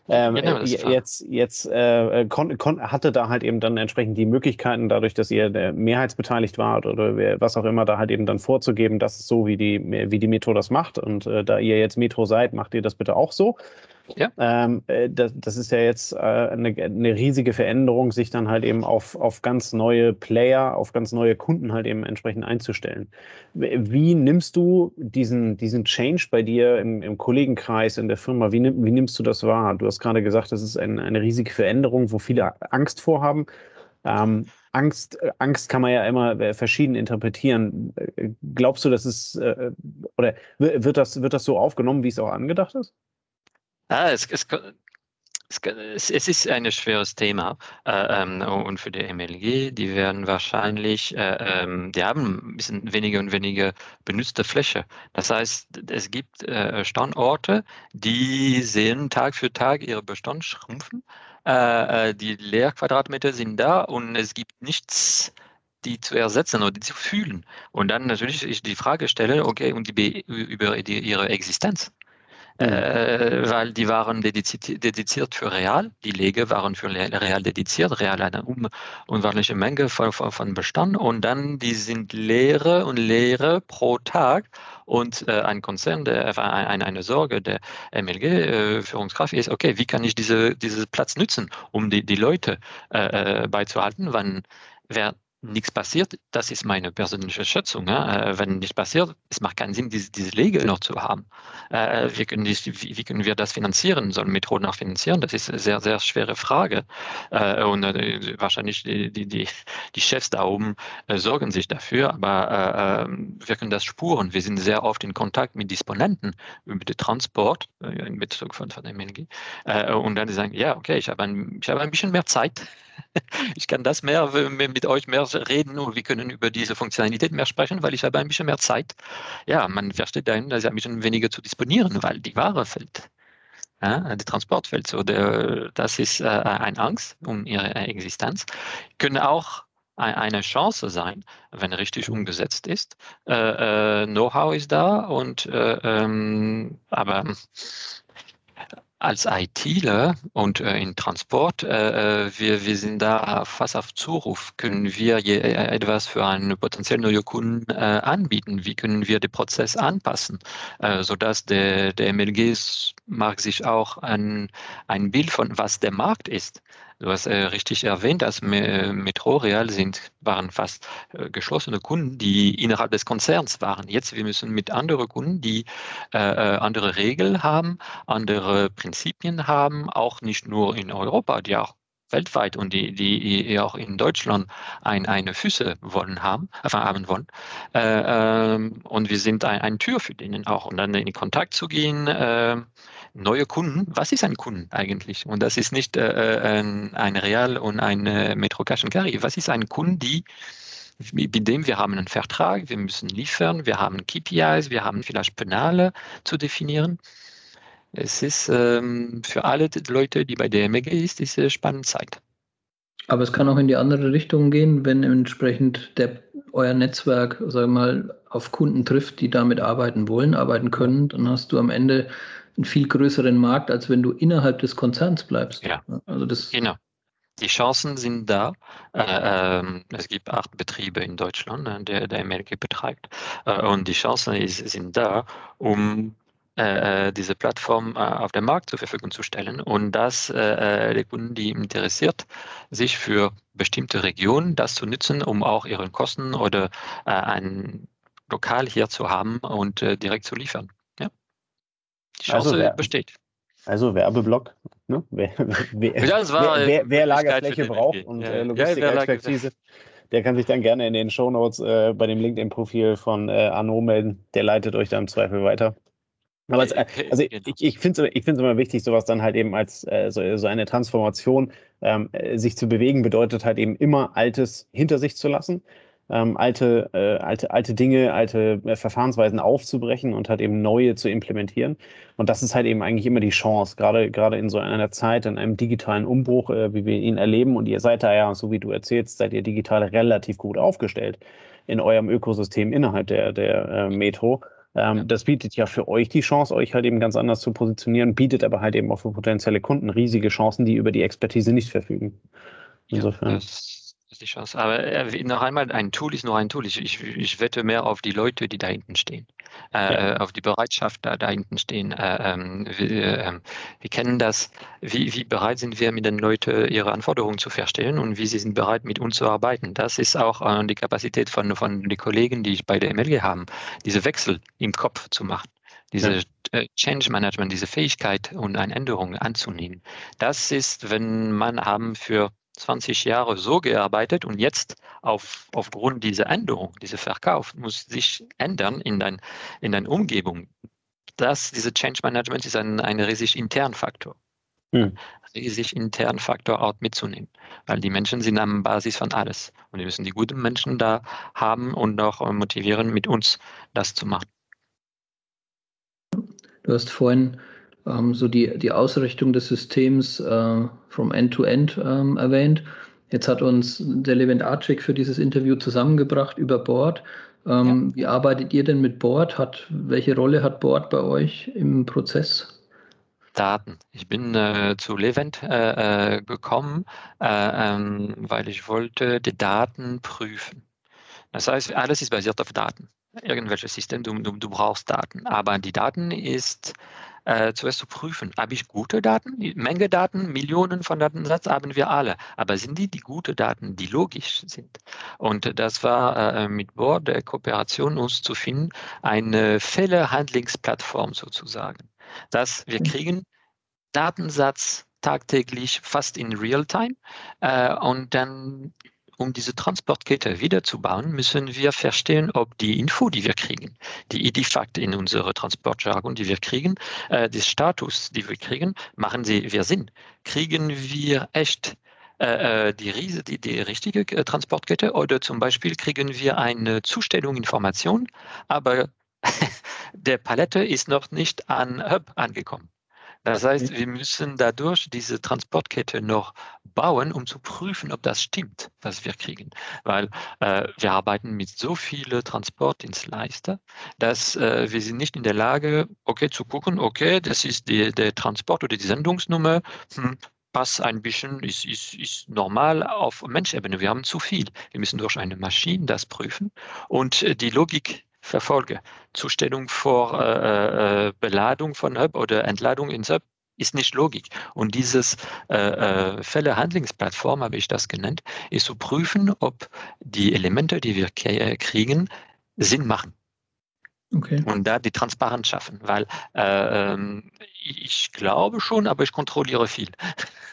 äh, genau, jetzt, jetzt äh, kon, kon, hatte da halt eben dann entsprechend die Möglichkeiten, dadurch, dass ihr äh, mehrheitsbeteiligt wart oder was auch immer, da halt eben dann vorzugeben, das ist so, wie die, wie die Metro das macht. Und äh, da ihr jetzt Metro seid, macht ihr das bitte auch so. Ja. Ähm, äh, das, das, ist ja jetzt äh, eine, eine, riesige Veränderung, sich dann halt eben auf, auf ganz neue Player, auf ganz neue Kunden halt eben entsprechend einzustellen. Wie nimmst du diesen, diesen Change bei dir im, im Kollegenkreis, in der Firma, wie, wie, nimmst du das wahr? Du hast gerade gesagt, das ist ein, eine riesige Veränderung, wo viele Angst vorhaben. Ähm, Angst, Angst kann man ja immer äh, verschieden interpretieren. Glaubst du, dass es äh, oder wird das, wird das so aufgenommen, wie es auch angedacht ist? Ah, es, es, es, es ist ein schweres Thema äh, ähm, und für die MLG, die werden wahrscheinlich, äh, ähm, die haben ein bisschen weniger und weniger benutzte Fläche. Das heißt, es gibt äh, Standorte, die sehen Tag für Tag ihre Bestand schrumpfen. Äh, äh, die Leerquadratmeter sind da und es gibt nichts die zu ersetzen oder die zu fühlen. Und dann natürlich ich die Frage stelle, okay, und die, über die, ihre Existenz. Mhm. äh, weil die waren dediziert, für Real, die Lege waren für Real dediziert, Real eine unwahrscheinliche Menge von, von Bestand. Und dann die sind leere und leere pro Tag. Und äh, ein Konzern, der eine, eine Sorge der MLG-Führungskraft äh, ist, okay, wie kann ich diese, diesen Platz nutzen, um die, die Leute äh, äh beizuhalten, wann wer nichts passiert, das ist meine persönliche Schätzung. Ja? Äh, wenn nichts passiert, es macht keinen Sinn, diese, diese Legel noch zu haben. Äh, wie, können die, wie, können wir das finanzieren? Sollen Methoden auch finanzieren? Das ist eine sehr, sehr schwere Frage. Äh, und wahrscheinlich die, die, die, die Chefs da oben sorgen sich dafür, aber wir können das spuren. Wir sind sehr oft in Kontakt mit Disponenten über den Transport in Bezug von, von MNG. Und dann sagen, ja, okay, ich habe ein, ich habe ein bisschen mehr Zeit ich kann das mehr mit euch mehr reden und wir können über diese Funktionalität mehr sprechen, weil ich habe ein bisschen mehr Zeit. Ja, man versteht dahin, dass ein bisschen weniger zu disponieren, weil die Ware fällt. Ja, die Transport fällt so. Der, das ist äh, eine Angst um ihre Existenz. Können auch eine Chance sein, wenn richtig umgesetzt ist. Äh, äh, Know-how ist da und äh, ähm, aber als ITler und äh, in Transport, äh, äh, wir, wir sind da fast auf Zuruf. Können wir je, äh, etwas für einen potenziell neuen Kunden äh, anbieten? Wie können wir den Prozess anpassen, äh, sodass der, der MLG sich auch ein, ein Bild von was der Markt ist. Du hast äh, richtig erwähnt, dass Metro Real sind, waren fast äh, geschlossene Kunden, die innerhalb des Konzerns waren. Jetzt wir müssen mit anderen Kunden, die äh, äh, andere Regeln haben, andere Prinzipien haben, auch nicht nur in Europa, die auch weltweit und die, die auch in Deutschland ein, eine Füße wollen haben, äh, haben wollen. Äh, ähm, und wir sind ein, ein Tür für denen auch. Und dann in Kontakt zu gehen, äh, neue Kunden. Was ist ein Kunden eigentlich? Und das ist nicht äh, äh ein, ein Real und ein äh, Metro Cash Carry. Was ist ein Kunde, die mit dem wir haben einen Vertrag, wir müssen liefern, wir haben KPIs, wir haben vielleicht Penale zu definieren. Es ist ähm, für alle Leute, die bei der MEG ist, diese spannende Zeit. Aber es kann auch in die andere Richtung gehen, wenn entsprechend der, euer Netzwerk, sag mal, auf Kunden trifft, die damit arbeiten wollen, arbeiten können, dann hast du am Ende einen viel größeren Markt, als wenn du innerhalb des Konzerns bleibst. Ja, also das genau. Die Chancen sind da. Äh, ähm, es gibt acht Betriebe in Deutschland, äh, der, der MLG betreibt. Äh, und die Chancen ist, sind da, um äh, äh, diese Plattform äh, auf dem Markt zur Verfügung zu stellen und dass die Kunden, die interessiert, sich für bestimmte Regionen das zu nutzen, um auch ihre Kosten oder ein Lokal hier zu haben und direkt zu liefern. Ja. Die Chance also wer, besteht. Also Werbeblock, ne? wer, wer, ja, wer, wer Lagerfläche braucht und ja, Logistikexpertise, der kann sich dann gerne in den Shownotes äh, bei dem LinkedIn-Profil von äh, Arno melden. Der leitet euch da im Zweifel weiter. Aber es, äh, also ich, ich finde es immer wichtig, sowas dann halt eben als äh, so, so, eine Transformation ähm, äh, sich zu bewegen, bedeutet halt eben immer Altes hinter sich zu lassen, ähm, alte, äh, alte, alte Dinge, alte äh, Verfahrensweisen aufzubrechen und halt eben neue zu implementieren. Und das ist halt eben eigentlich immer die Chance, gerade, gerade in so einer Zeit, in einem digitalen Umbruch, äh, wie wir ihn erleben. Und ihr seid da ja, so wie du erzählst, seid ihr digital relativ gut aufgestellt in eurem Ökosystem innerhalb der, der Metro. Ähm, ja. Das bietet ja für euch die Chance, euch halt eben ganz anders zu positionieren, bietet aber halt eben auch für potenzielle Kunden riesige Chancen, die über die Expertise nicht verfügen. Insofern. Ja, das die Chance. Aber äh, noch einmal, ein Tool ist nur ein Tool. Ich, ich, ich wette mehr auf die Leute, die da hinten stehen. Äh, ja. Auf die Bereitschaft, da, da hinten stehen. Äh, ähm, wir, ähm, wir, kennen das. Wie, wie bereit sind wir, mit den Leuten ihre Anforderungen zu verstehen und wie sie sind bereit, mit uns zu arbeiten. Das ist auch äh, die Kapazität von, von den Kollegen, die ich bei der MLG haben, diese Wechsel im Kopf zu machen diese ja. Äh, Change Management, diese Fähigkeit und eine Änderung anzunehmen. Das ist, wenn man haben für 20 Jahre so gearbeitet und jetzt auf, aufgrund dieser Änderung, dieser Verkauf muss sich ändern in dein, in deiner Umgebung. Das, diese Change Management ist ein, ein riesig internen Faktor. Hm. Riesig internen Faktor auch mitzunehmen, weil die Menschen sind am Basis von alles und wir müssen die guten Menschen da haben und auch motivieren, mit uns das zu machen. Du hast vorhin ähm, so die, die Ausrichtung des Systems äh, from End-to-End -End, ähm, erwähnt. Jetzt hat uns der Levent Arcek für dieses Interview zusammengebracht über Board. Ähm, ja. Wie arbeitet ihr denn mit Board? Hat, welche Rolle hat Board bei euch im Prozess? Daten. Ich bin äh, zu Levent äh, äh gekommen, äh, ähm, weil ich wollte die Daten prüfen. Das heißt, alles ist basiert auf Daten. Irgendwelches System, du, du, du brauchst Daten. Aber die Daten ist äh, zuerst zu prüfen, habe ich gute Daten, die Menge Daten, Millionen von Datensatz haben wir alle, aber sind die die gute Daten, die logisch sind? Und das war äh, mit Board der Kooperation uns zu finden, eine Fälle-Handlingsplattform sozusagen, dass wir mhm. kriegen Datensatz tagtäglich fast in Realtime äh, und dann um diese Transportkette wiederzubauen, müssen wir verstehen, ob die Info, die wir kriegen, die Edifact in unsere Transportjargon, die wir kriegen, äh, des Status, die wir kriegen, machen sie wir Sinn? Kriegen wir echt äh, äh, die, Riese, die, die richtige äh, Transportkette oder zum Beispiel kriegen wir eine Zustellung Information, aber der Palette ist noch nicht an Hub angekommen. Das heißt, wir müssen dadurch diese Transportkette noch bauen, um zu prüfen, ob das stimmt, was wir kriegen. Weil äh, wir arbeiten mit so vielen Transportdienstleister, dass äh, wir sind nicht in der Lage, okay, zu gucken, okay, das ist die, der Transport oder die Sendungsnummer, hm, passt ein bisschen, ist, ist, ist normal auf Menschebene. Wir haben zu viel. Wir müssen durch eine Maschine das prüfen und äh, die Logik verfolge. Zustellung vor äh, äh, Beladung von Hub oder Entladung ins Hub ist nicht Logik. Und dieses äh, äh, Fälle-Handlingsplattform, habe ich das genannt, ist zu prüfen, ob die Elemente, die wir kriegen, Sinn machen. Okay. Und da die Transparenz schaffen, weil äh, ähm, ich glaube schon, aber ich kontrolliere viel.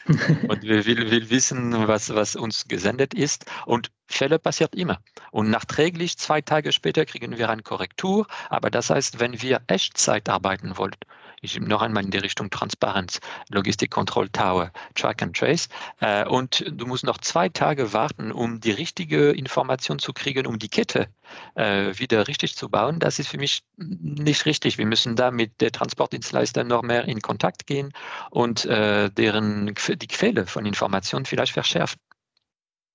und wir will, will wissen, was, was uns gesendet ist. Und Fälle passiert immer. Und nachträglich, zwei Tage später, kriegen wir eine Korrektur. Aber das heißt, wenn wir Echtzeit arbeiten wollen, ich noch einmal in die Richtung Transparenz, Logistik Control Tower, Track and Trace. Äh, und du musst noch zwei Tage warten, um die richtige Information zu kriegen, um die Kette äh, wieder richtig zu bauen. Das ist für mich nicht richtig. Wir müssen da mit der Transportdienstleister noch mehr in Kontakt gehen und äh, deren die Quelle von Informationen vielleicht verschärfen.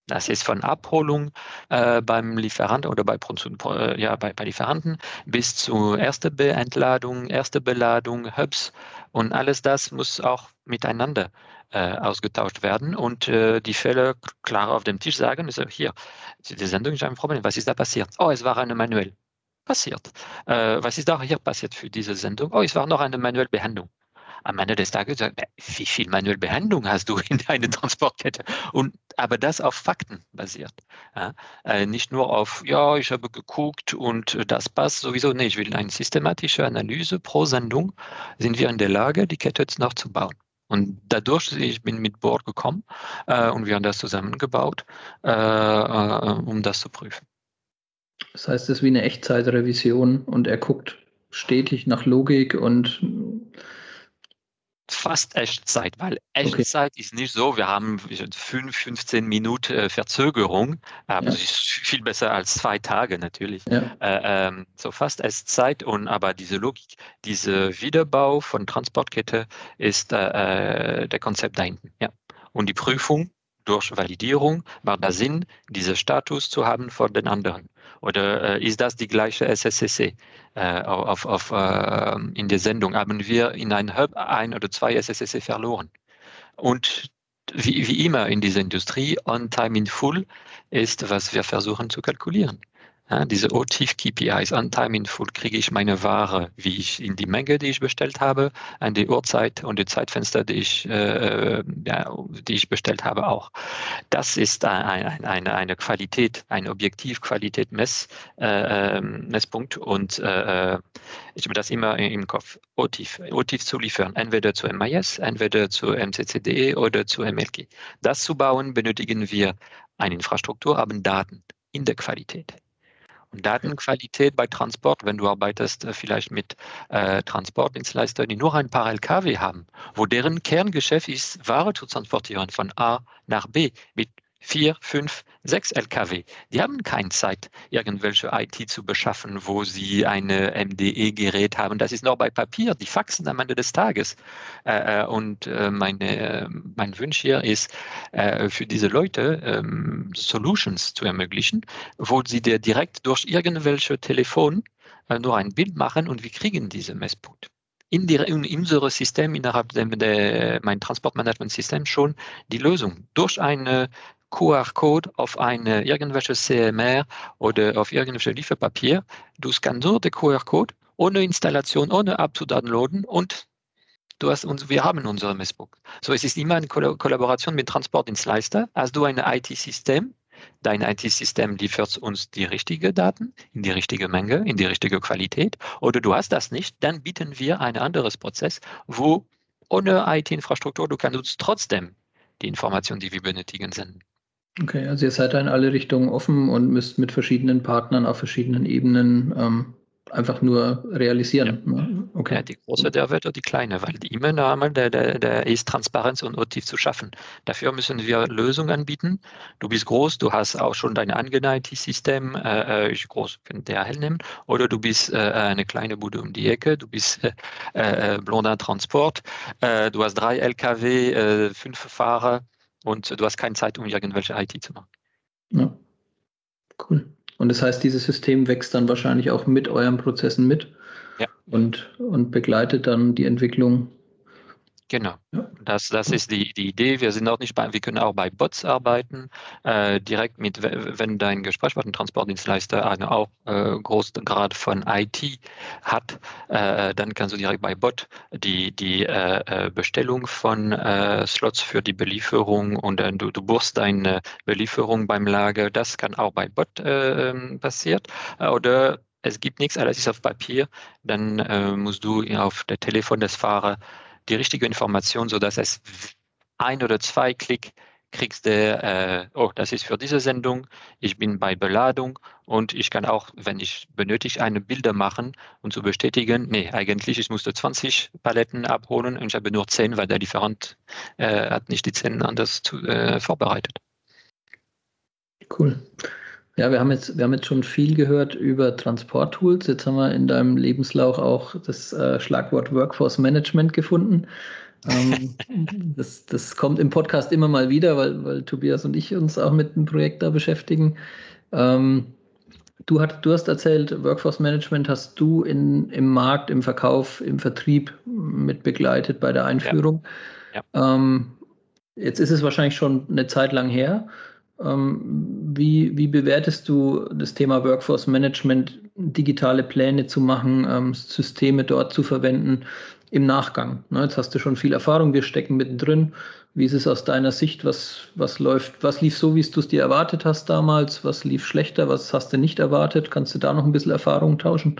Das ist von Abholung äh, beim Lieferanten oder bei, äh, ja, bei, bei Lieferanten bis zur ersten Beentladung, erste Beladung, Hubs und alles das muss auch miteinander äh, ausgetauscht werden und äh, die Fälle klar auf dem Tisch sagen, also hier, die Sendung ist ein Problem, was ist da passiert? Oh, es war eine manuell passiert. Äh, was ist da hier passiert für diese Sendung? Oh, es war noch eine manuelle Behandlung am Ende des Tages sagt, wie viel manuelle Behandlung hast du in deiner Transportkette? Und aber das auf Fakten basiert. Ja? Äh, nicht nur auf, ja, ich habe geguckt und das passt sowieso. Nee, ich will eine systematische Analyse pro Sendung. Sind wir in der Lage, die Kette jetzt nachzubauen? Und dadurch, ich bin mit Bord gekommen äh, und wir haben das zusammengebaut, äh, äh um das zu prüfen. Das heißt, es ist wie eine Echtzeitrevision und er guckt stetig nach Logik und fast Echtzeit, weil Echtzeit okay. ist nicht so, wir haben 5, 15 Minuten äh, Verzögerung, aber ja. das ist viel besser als zwei Tage natürlich. Ja. Äh, ähm, so fast Echtzeit und aber diese Logik, dieser Wiederbau von Transportkette ist äh, äh der Konzept da hinten. Ja. Und die Prüfung durch Validierung macht da Sinn, diesen Status zu haben vor den anderen. Oder äh, ist das die gleiche SSCC? Äh, auf, auf, äh, in der Sendung haben wir in einem Hub ein oder zwei SSCC verloren. Und wie, wie immer in dieser Industrie, on time in full ist, was wir versuchen zu kalkulieren. Ja, diese OTIF-KPIs, on time in full, kriege ich meine Ware, wie ich in die Menge, die ich bestellt habe, an die Uhrzeit und die Zeitfenster, die ich, äh, ja, die ich bestellt habe, auch. Das ist ein, ein, eine, Qualität, ein Objektiv-Qualität-Messpunkt äh, ähm, und äh, ich habe das immer im Kopf. OTIF, OTIF zu liefern, entweder zu MIS, entweder zu MCCDE oder zu MLG. Das zu bauen benötigen wir eine Infrastruktur, aber Daten in der Qualität. Datenqualität bei Transport, wenn du arbeitest äh, vielleicht mit äh, Transportdienstleistern, die nur ein paar Lkw haben, wo deren Kerngeschäft ist, Ware zu transportieren von A nach B mit vier, fünf, sechs Lkw. Die haben keine Zeit, irgendwelche IT zu beschaffen, wo sie eine MDE-Gerät haben. Das ist noch bei Papier. Die faxen am Ende des Tages. Äh, äh, und äh, meine, mein Wunsch hier ist, für diese Leute ähm, Solutions zu ermöglichen, wo sie dir direkt durch irgendwelche Telefon nur ein Bild machen und wir kriegen diese Messpunkte in, in unserem System, innerhalb dem, der, mein Transportmanagement-System schon die Lösung. Durch eine QR-Code auf eine irgendwelche CMR oder auf irgendwelche Lieferpapier. Du scannst nur den QR-Code ohne Installation, ohne abzudownloaden und du hast uns, wir haben unsere Messbook. So, es ist immer eine Kollaboration mit Transportdienstleister. Hast du ein IT-System? Dein IT-System liefert uns die richtigen Daten in die richtige Menge, in die richtige Qualität. Oder du hast das nicht, dann bieten wir ein anderes Prozess, wo ohne IT-Infrastruktur du kannst uns trotzdem die Informationen, die wir benötigen, senden. Okay, also ihr seid da in alle Richtungen offen und müsst mit verschiedenen Partnern auf verschiedenen Ebenen ähm, einfach nur realisieren. Ja. Ne? Okay. Ja, die große der wird oder die kleine, weil die E-Mail-Name, der, der, der ist Transparenz und OTIF zu schaffen. Dafür müssen wir Lösungen anbieten. Du bist groß, du hast auch schon dein eigenes system äh, äh, ich groß kann DHL nehmen, oder du bist äh, eine kleine Bude um die Ecke, du bist äh, äh Blondin Transport, äh, du hast drei LKW, äh, fünf Fahrer, und du hast keine Zeit, um irgendwelche IT zu machen. Ja, cool. Und das heißt, dieses System wächst dann wahrscheinlich auch mit euren Prozessen mit ja. und, und begleitet dann die Entwicklung Genau, das, das ist die, die Idee. Wir sind auch nicht bei, wir können auch bei Bots arbeiten, äh, direkt mit, wenn dein Gesprächspartner, Transportdienstleister eine auch äh, großen Grad von IT hat, äh, dann kannst du direkt bei Bot die, die äh, äh Bestellung von äh, Slots für die Belieferung und du, du buchst deine Belieferung beim Lager. Das kann auch bei Bot äh, ähm, passiert. Oder es gibt nichts, alles ist auf Papier, dann musst du auf der Telefon des Fahrers die richtige Information, sodass es ein oder zwei Klick kriegst du, äh, oh, das ist für diese Sendung, ich bin bei Beladung und ich kann auch, wenn ich benötige, eine Bilder machen und zu bestätigen, nee, eigentlich, ich musste 20 Paletten abholen und ich habe nur 10, weil der Lieferant äh, hat nicht die 10 anders zu, äh, vorbereitet. Cool. Ja, wir haben jetzt, wir haben jetzt schon viel gehört über Transporttools. Jetzt haben wir in deinem Lebenslauf auch das äh, Schlagwort Workforce Management gefunden. ähm, das, das kommt im Podcast immer mal wieder, weil, weil Tobias und ich uns auch mit dem Projekt da beschäftigen. Ähm, du, hat, du hast erzählt, Workforce Management hast du in, im Markt, im Verkauf, im Vertrieb mit begleitet bei der Einführung. Ja. Ja. Ähm, jetzt ist es wahrscheinlich schon eine Zeit lang her. Ähm, wie, wie bewertest du das Thema Workforce Management, digitale Pläne zu machen, ähm, Systeme dort zu verwenden im Nachgang? Ne, jetzt hast du schon viel Erfahrung, wir stecken mittendrin. Wie ist es aus deiner Sicht? Was, was läuft, was lief so, wie du es dir erwartet hast damals? Was lief schlechter? Was hast du nicht erwartet? Kannst du da noch ein bisschen Erfahrung tauschen?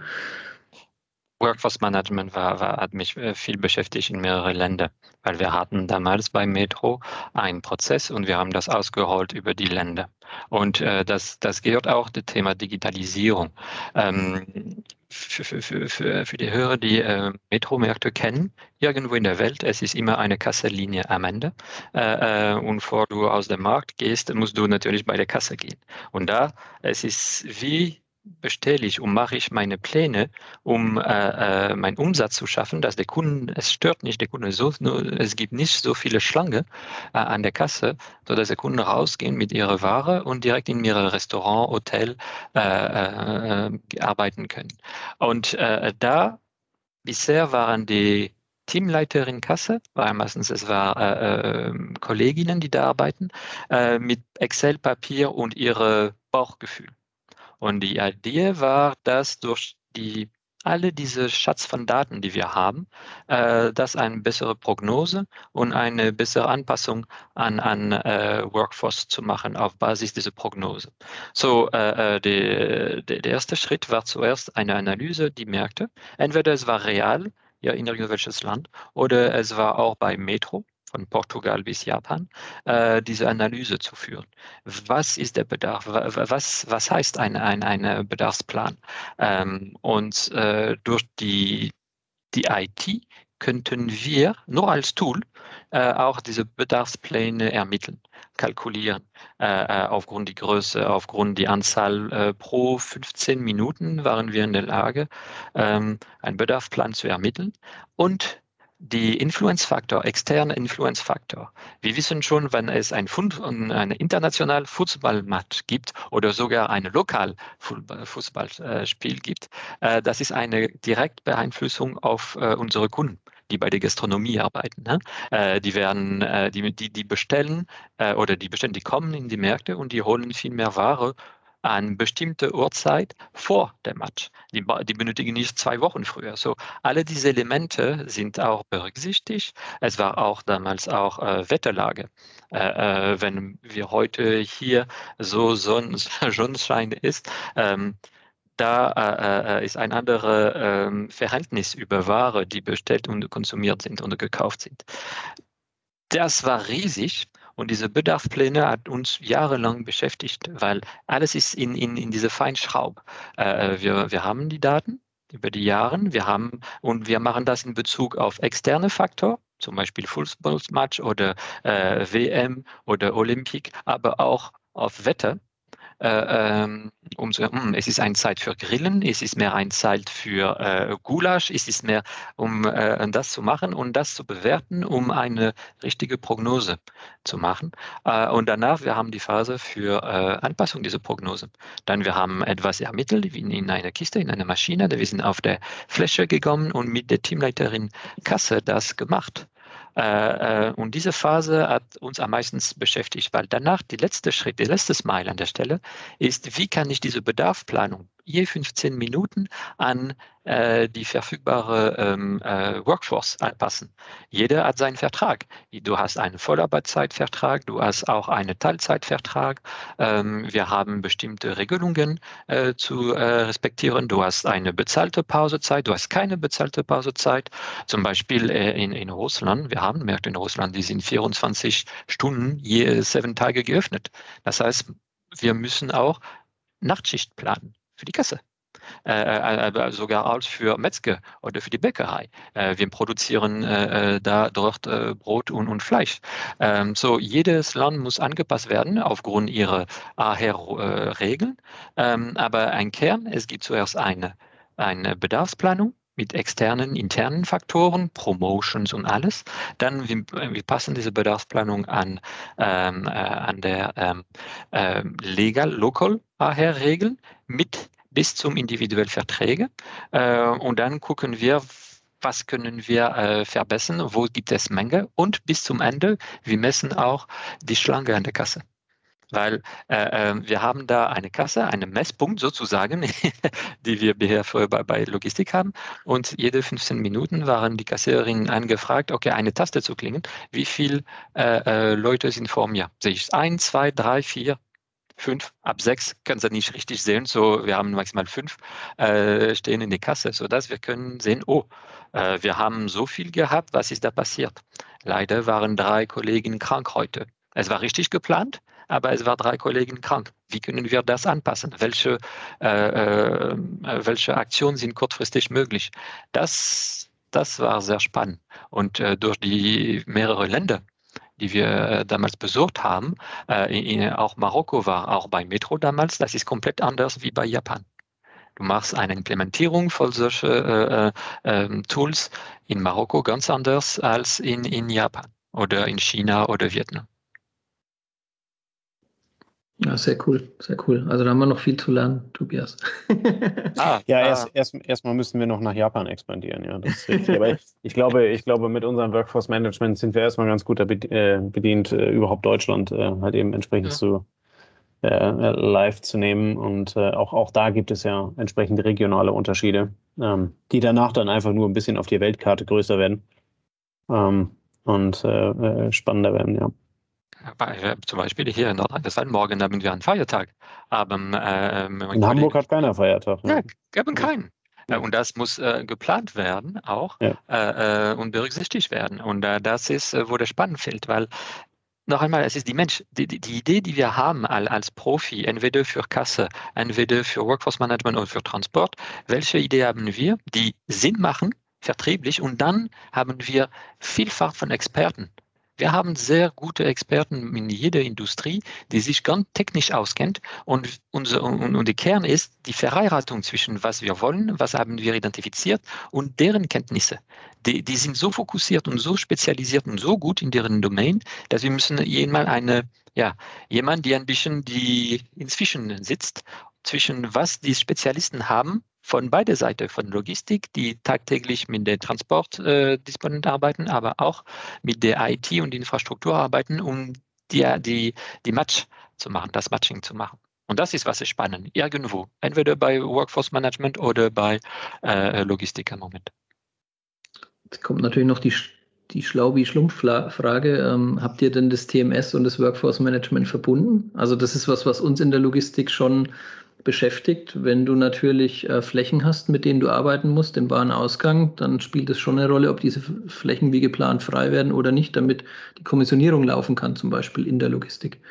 Workforce Management war, war, hat mich äh, viel beschäftigt in mehreren Ländern, weil wir hatten damals bei Metro einen Prozess und wir haben das ausgerollt über die Länder. Und äh, das, das gehört auch das Thema Digitalisierung. Ähm, für, für, für, für die Hörer, die äh, Metro-Märkte kennen, irgendwo in der Welt, es ist immer eine Kasselinie am Ende. Äh, äh und bevor du aus dem Markt gehst, musst du natürlich bei der Kasse gehen. Und da, es ist wie bestelle ich und mache ich meine Pläne, um äh, äh, meinen Umsatz zu schaffen, dass der Kunde, es stört nicht der Kunde so, nur, es gibt nicht so viele Schlange äh, an der Kasse, sodass der Kunde rausgehen mit ihrer Ware und direkt in ihre Restaurant, Hotel äh, äh, arbeiten können. Und äh, da bisher waren die Teamleiterin Kasse, weil meistens es war äh, äh, Kolleginnen, die da arbeiten, äh, mit Excel-Papier und ihre Bauchgefühl. Und die Idee war, dass durch die alle diese Schatz von Daten, die wir haben, äh, dass eine bessere Prognose und eine bessere Anpassung an, an äh, Workforce zu machen auf Basis dieser Prognose. So, äh, äh der, der erste Schritt war zuerst eine Analyse, die merkte, entweder es war real, ja, in irgendwelches Land, oder es war auch bei Metro, von Portugal bis Japan, äh, diese Analyse zu führen. Was ist der Bedarf? Was, was heißt ein, ein, ein Bedarfsplan? Ähm, und äh, durch die, die IT könnten wir nur als Tool äh, auch diese Bedarfspläne ermitteln, kalkulieren, äh, äh aufgrund die Größe, aufgrund die Anzahl äh, pro 15 Minuten waren wir in der Lage, ähm, einen Bedarfsplan zu ermitteln und die Influenzfaktor, externe Influenzfaktor. Wir wissen schon, wenn es ein, Fund, ein international Fußballmatch gibt oder sogar ein lokal Fußballspiel gibt, äh, das ist eine Direktbeeinflussung auf äh, unsere Kunden die bei der Gastronomie arbeiten. Ne? Äh, die werden, die, die, die bestellen oder die bestellen, die kommen in die Märkte und die holen viel mehr Ware an bestimmte Uhrzeit vor dem Match. Die, die, benötigen nicht zwei Wochen früher. So alle diese Elemente sind auch berücksichtigt. Es war auch damals auch äh, Wetterlage. Äh, äh, wenn wir heute hier so Sonn Sonnenschein ist, ähm, da äh, äh, ist ein anderes ähm, Verhältnis über Ware, die bestellt und konsumiert sind und gekauft sind. Das war riesig und diese Bedarfspläne hat uns jahrelang beschäftigt, weil alles ist in, in, in diese Feinschraub. Äh, wir, wir haben die Daten über die Jahre, wir haben und wir machen das in Bezug auf externe Faktoren, zum Beispiel Fußballmatch oder äh, WM oder Olympik, aber auch auf Wetter äh, ähm, um zu, hm, es ist eine Zeit für Grillen, es ist mehr eine Zeit für äh, Gulasch, es ist mehr, um äh, das zu machen und das zu bewerten, um eine richtige Prognose zu machen. Äh, und danach, wir haben die Phase für äh, Anpassung dieser Prognose. Dann wir haben etwas ermittelt wie in einer Kiste, in einer Maschine. Wir sind auf der Fläche gekommen und mit der Teamleiterin Kasse das gemacht. Äh, äh, und diese Phase hat uns am meisten beschäftigt, weil danach der letzte Schritt, der letzte Smile an der Stelle ist, wie kann ich diese Bedarfsplanung je 15 Minuten an äh, die verfügbare ähm, äh, Workforce anpassen. Jeder hat seinen Vertrag. Du hast einen Vollarbeitszeitvertrag, du hast auch einen Teilzeitvertrag. Ähm, wir haben bestimmte Regelungen äh, zu äh, respektieren. Du hast eine bezahlte Pausezeit, du hast keine bezahlte Pausezeit. Zum Beispiel äh, in, in Russland, wir haben Märkte in Russland, die sind 24 Stunden je sieben Tage geöffnet. Das heißt, wir müssen auch Nachtschicht planen für die Kasse. Äh, äh, äh, sogar auch für Metzger oder für die Bäckerei. Äh, wir produzieren äh, äh, da dort Brot und, und Fleisch. Ähm, so jedes Land muss angepasst werden aufgrund ihrer AHR-Regeln. Ähm, aber ein Kern, es gibt zuerst eine, eine Bedarfsplanung mit externen, internen Faktoren, Promotions und alles. Dann wir, wir passen diese Bedarfsplanung an, ähm, äh, an der ähm, äh, legal, local Regeln mit bis zum individuellen Verträge. Äh, und dann gucken wir, was können wir äh, verbessern, wo gibt es Mängel und bis zum Ende, wir messen auch die Schlange an der Kasse weil äh, ähm, wir haben da eine Kasse, einen Messpunkt sozusagen, die wir hier bei, bei Logistik haben. Und jede 15 Minuten waren die Kassiererinnen angefragt, okay, eine Taste zu klingen. Wie viele äh, äh, Leute sind vor mir? Sehe ich ein, zwei, drei, vier, fünf, ab sechs können Sie nicht richtig sehen. So, wir haben maximal fünf äh, stehen in der Kasse, sodass wir können sehen, oh, äh, wir haben so viel gehabt, was ist da passiert? Leider waren drei Kollegen krank heute. Es war richtig geplant, aber es waren drei Kollegen krank. Wie können wir das anpassen? Welche, äh, äh, welche Aktionen sind kurzfristig möglich? Das, das war sehr spannend. Und äh, durch die mehrere Länder, die wir äh, damals besucht haben, äh, in, auch Marokko war auch bei Metro damals, das ist komplett anders wie bei Japan. Du machst eine Implementierung von solchen äh, ähm, Tools in Marokko ganz anders als in, in Japan oder in China oder Vietnam. Ja, sehr cool, sehr cool. Also da haben wir noch viel zu lernen, Tobias. ah, ja, ah. erst, erst, erstmal müssen wir noch nach Japan expandieren, ja. Das ist richtig. Aber ich, ich, glaube, ich glaube, mit unserem Workforce Management sind wir erstmal ganz gut äh, bedient, äh, überhaupt Deutschland äh, halt eben entsprechend ja. zu live zu nehmen. Und auch, auch da gibt es ja entsprechende regionale Unterschiede, ähm, die danach dann einfach nur ein bisschen auf die Weltkarte größer werden ähm, und spannender werden, ja zum Beispiel hier in Nordrhein-Westfalen, morgen haben wir einen Feiertag. Aber, äh, in Hamburg hat keiner Feiertag. Ne? Ja, haben keinen. Ja. Und das muss äh, geplant werden auch ja. äh, äh und berücksichtigt werden. Und äh, das ist, äh, wo der Spannend fehlt, weil noch einmal, es ist die Mensch, die, die, die Idee, die wir haben als Profi, entweder für Kasse, entweder für Workforce Management oder für Transport, welche Idee haben wir, die Sinn machen, vertrieblich, und dann haben wir Vielfalt von Experten wir haben sehr gute Experten in jeder Industrie, die sich ganz technisch auskennt. Und, unser, und, und der Kern ist die Verheiratung zwischen was wir wollen, was haben wir identifiziert und deren Kenntnisse. Die, die sind so fokussiert und so spezialisiert und so gut in deren Domain, dass wir müssen jemand eine, ja, jemand, der ein bisschen die inzwischen sitzt, zwischen was die Spezialisten haben von beider Seiten, von Logistik, die tagtäglich mit der Transportdisponent äh, arbeiten, aber auch mit der IT und Infrastruktur arbeiten, um die, die, die Match zu machen, das Matching zu machen. Und das ist, was ist spannend, irgendwo, entweder bei Workforce Management oder bei äh, Logistik im Moment. Jetzt kommt natürlich noch die, die schlau wie Schlumpf-Frage. Ähm, habt ihr denn das TMS und das Workforce Management verbunden? Also das ist was, was uns in der Logistik schon beschäftigt. Wenn du natürlich äh, Flächen hast, mit denen du arbeiten musst im Warenausgang, dann spielt es schon eine Rolle, ob diese Flächen wie geplant frei werden oder nicht, damit die Kommissionierung laufen kann, zum Beispiel in der Logistik.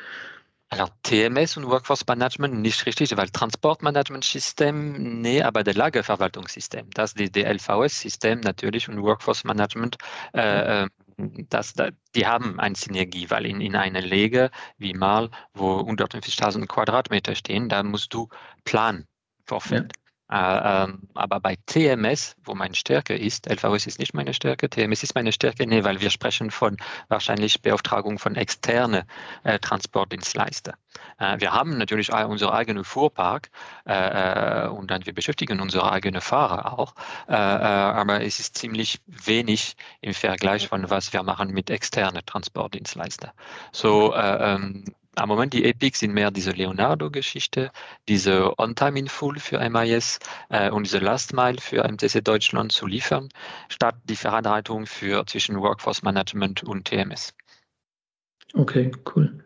Also TMS und Workforce Management nicht richtig, weil Transportmanagementsystem, nee, aber der Lagerverwaltungssystem, das ist die LVS-System natürlich und Workforce Management äh, äh das, die haben eine Synergie, weil in, in einer Lege wie mal, wo 150.000 Quadratmeter stehen, da musst du planen, Vorfeld. Ja. Äh, ähm, aber bei TMS, wo meine Stärke ist, LVS ist nicht meine Stärke, TMS ist meine Stärke, nee, weil wir sprechen von wahrscheinlich Beauftragung von externen äh, Transportdienstleister. Äh, wir haben natürlich unseren eigenen Fuhrpark äh, äh, und dann wir beschäftigen unsere eigenen Fahrer auch, äh, aber es ist ziemlich wenig im Vergleich von was wir machen mit externen Transportdienstleister. So ähm, am Moment die Epics sind mehr diese Leonardo-Geschichte, diese On-Time in Full für MIS äh, und diese Last Mile für MTC Deutschland zu liefern, statt die Verantwortung für zwischen Workforce Management und TMS. Okay, cool.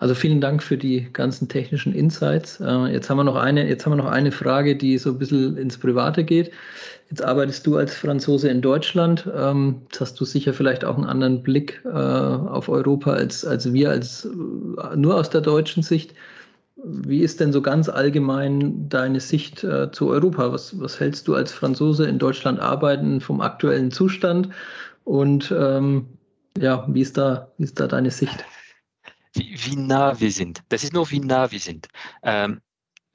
Also vielen Dank für die ganzen technischen Insights. Äh, jetzt haben wir noch eine, jetzt haben wir noch eine Frage, die so ein bisschen ins Private geht. Jetzt arbeitest du als Franzose in Deutschland. Ähm, jetzt hast du sicher vielleicht auch einen anderen Blick äh, auf Europa als, als wir, als äh, nur aus der deutschen Sicht. Wie ist denn so ganz allgemein deine Sicht zu Europa? Was, was hältst du als Franzose in Deutschland arbeiten vom aktuellen Zustand? Und ähm, ja, wie ist da, wie ist da deine Sicht? Wie, wie nah wir sind. Das ist nur, wie nah wir sind. Ähm,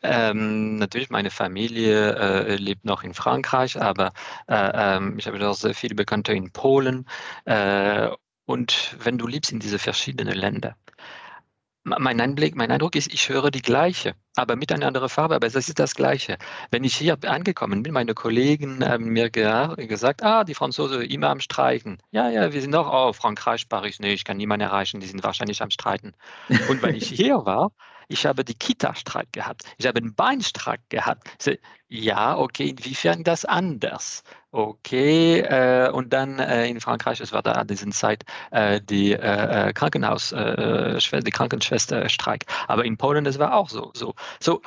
Ähm, natürlich, meine Familie äh, lebt noch in Frankreich, aber äh, ähm, ich habe auch sehr viele Bekannte in Polen. Äh, und wenn du lebst in diese verschiedenen Länder, mein Einblick, mein Eindruck ist, ich höre die gleiche, aber mit einer anderen Farbe, aber es ist das Gleiche. Wenn ich hier angekommen bin, meine Kollegen haben mir gesagt, ah, die Franzosen immer am Streiken. Ja, ja, wir sind auch, oh, Frankreich, Paris, nee, ich kann niemanden erreichen, die sind wahrscheinlich am Streiten. Und wenn ich hier war, ich habe die Kita-Streik gehabt, ich habe einen Beinstreik gehabt. Ja, okay, inwiefern das anders? Okay, äh, und dann äh, in Frankreich, es war da an dieser Zeit äh, die äh, äh, Krankenhaus, äh, die Krankenschwesterstreik. Aber in Polen, das war auch so. So, so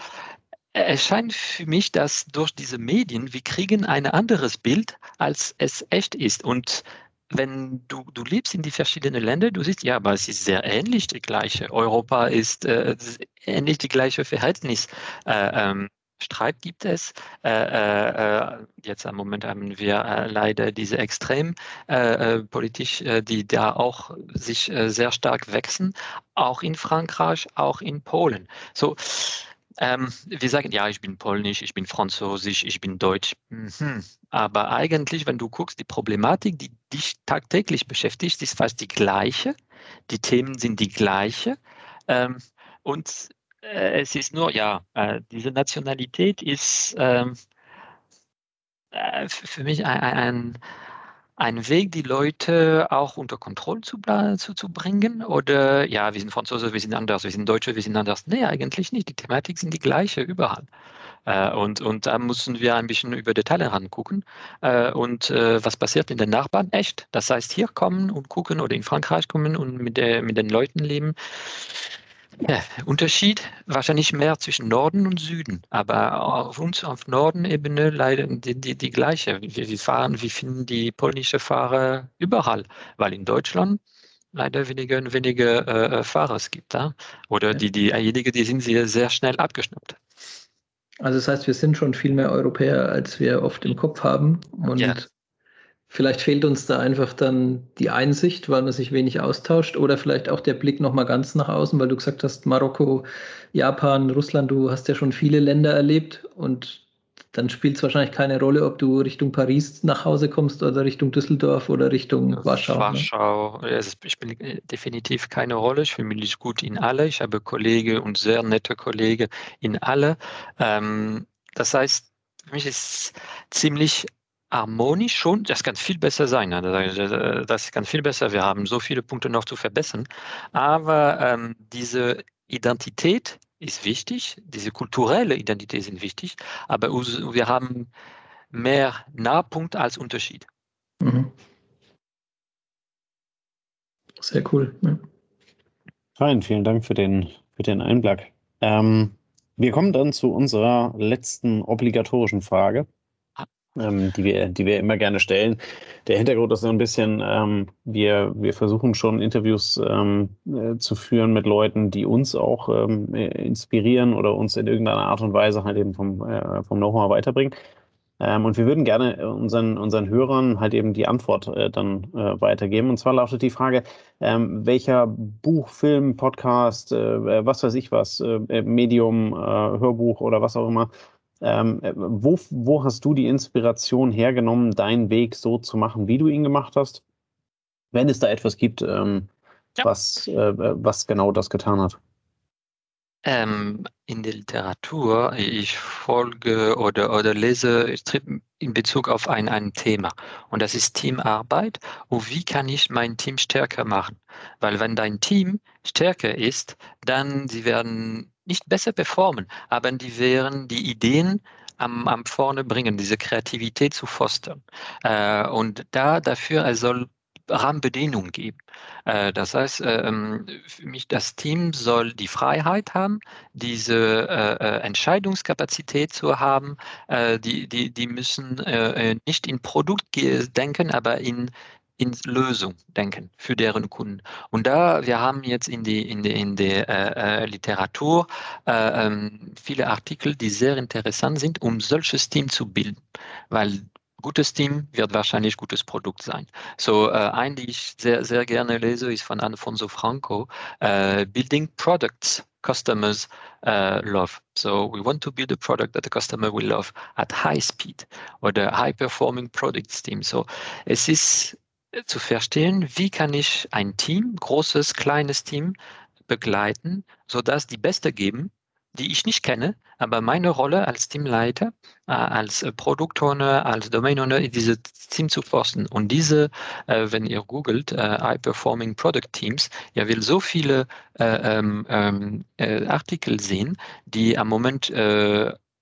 es scheint für mich, dass durch diese Medien wir kriegen ein anderes Bild, als es echt ist. Und wenn du, du lebst in die verschiedenen Länder, du siehst, ja, aber es ist sehr ähnlich die gleiche. Europa ist äh, ähnlich die gleiche Verhältnis. Äh, ähm, Streit gibt es. Äh, äh, äh jetzt im Moment haben wir äh, leider diese Extrempolitik, die da auch sich sehr stark wechseln, auch in Frankreich, auch in Polen. So, ähm, wir sagen, ja, ich bin polnisch, ich bin französisch, ich bin deutsch. Mhm. Aber eigentlich, wenn du guckst, die Problematik, die dich tagtäglich beschäftigt, ist fast die gleiche. Die Themen sind die gleiche. Ähm, und äh, es ist nur, ja, äh, diese Nationalität ist ähm, äh, für mich ein, ein ein Weg, die Leute auch unter Kontrolle zu, zu, zu bringen? Oder ja, wir sind Franzose, wir sind anders, wir sind Deutsche, wir sind anders? Nee, eigentlich nicht. Die Thematik sind die gleiche überall. Äh, und, und da müssen wir ein bisschen über Details rangucken. Äh, und äh, was passiert in den Nachbarn? Echt. Das heißt, hier kommen und gucken oder in Frankreich kommen und mit, mit den Leuten leben. Ja, Unterschied wahrscheinlich mehr zwischen Norden und Süden, aber auf uns auf Nordenebene leider die, die, die gleiche. Wir, wir fahren, wir finden die polnische Fahrer überall, weil in Deutschland leider weniger und weniger äh, Fahrer es gibt. Ja? Oder die, diejenigen, die sind sehr, sehr schnell abgeschnappt. Also das heißt, wir sind schon viel mehr Europäer, als wir oft im Kopf haben. Und ja. Vielleicht fehlt uns da einfach dann die Einsicht, weil man sich wenig austauscht oder vielleicht auch der Blick nochmal ganz nach außen, weil du gesagt hast, Marokko, Japan, Russland, du hast ja schon viele Länder erlebt und dann spielt es wahrscheinlich keine Rolle, ob du Richtung Paris nach Hause kommst oder Richtung Düsseldorf oder Richtung Warschau. Warschau, ne? also ich spiele definitiv keine Rolle. Ich fühle mich gut in alle. Ich habe Kollegen und sehr nette Kollegen in alle. Ähm, das heißt, für mich ist ziemlich harmonisch schon, das kann viel besser sein. Ne? Das kann viel besser. Wir haben so viele Punkte noch zu verbessern. Aber ähm, diese Identität ist wichtig, diese kulturelle Identität sind wichtig, aber wir haben mehr Nahpunkt als Unterschied. Mhm. Sehr cool. Ja. Fein, vielen Dank für den, für den Einblick. Ähm, wir kommen dann zu unserer letzten obligatorischen Frage ähm, die, wir, die wir immer gerne stellen. Der Hintergrund ist so ein bisschen, ähm, wir, wir versuchen schon Interviews ähm, äh, zu führen mit Leuten, die uns auch ähm, äh, inspirieren oder uns in irgendeiner Art und Weise halt eben vom, äh, vom Know-how weiterbringen. Ähm, und wir würden gerne unseren, unseren Hörern halt eben die Antwort äh, dann äh, weitergeben. Und zwar lautet die Frage, ähm, welcher Buch, Film, Podcast, äh, was weiß ich was, äh, Medium, äh, Hörbuch oder was auch immer, ähm, äh, wo, wo hast du die Inspiration hergenommen, deinen Weg so zu machen, wie du ihn gemacht hast? Wenn es da etwas gibt, ähm, ja. was, äh, was genau das getan hat. Ähm, in der Literatur, ich folge oder, oder lese in Bezug auf ein, ein Thema. Und das ist Teamarbeit. Und wie kann ich mein Team stärker machen? Weil wenn dein Team stärker ist, dann sie werden nicht besser performen, aber die wären die Ideen am, am vorne bringen, diese Kreativität zu fostern. Äh, und da dafür es soll Rahmenbedingungen geben. Äh, das heißt, äh, ähm, für mich das Team soll die Freiheit haben, diese äh, äh Entscheidungskapazität zu haben. Äh, die, die, die müssen nicht in Produkt denken, aber in in Lösung denken für deren Kunden. Und da, wir haben jetzt in, die, in, die, in der äh, äh, Literatur äh, ähm, viele Artikel, die sehr interessant sind, um solches Team zu bilden. Weil gutes Team wird wahrscheinlich gutes Produkt sein. So, äh, ein, die ich sehr, sehr gerne lese, ist von Alfonso Franco, äh, Building Products customers uh, love. So we want to build a product that the customer will love at high speed oder high performing products team. So es ist zu verstehen, wie kann ich ein Team, großes, kleines Team begleiten, sodass die Beste geben, die ich nicht kenne, aber meine Rolle als Teamleiter, äh, als äh, Produktowner, als Domain Owner, dieses Team zu forsten. Und diese, äh, wenn ihr googelt, High Performing Product Teams, ihr will so viele äh, ähm, ähm, äh, Artikel sehen, die am Moment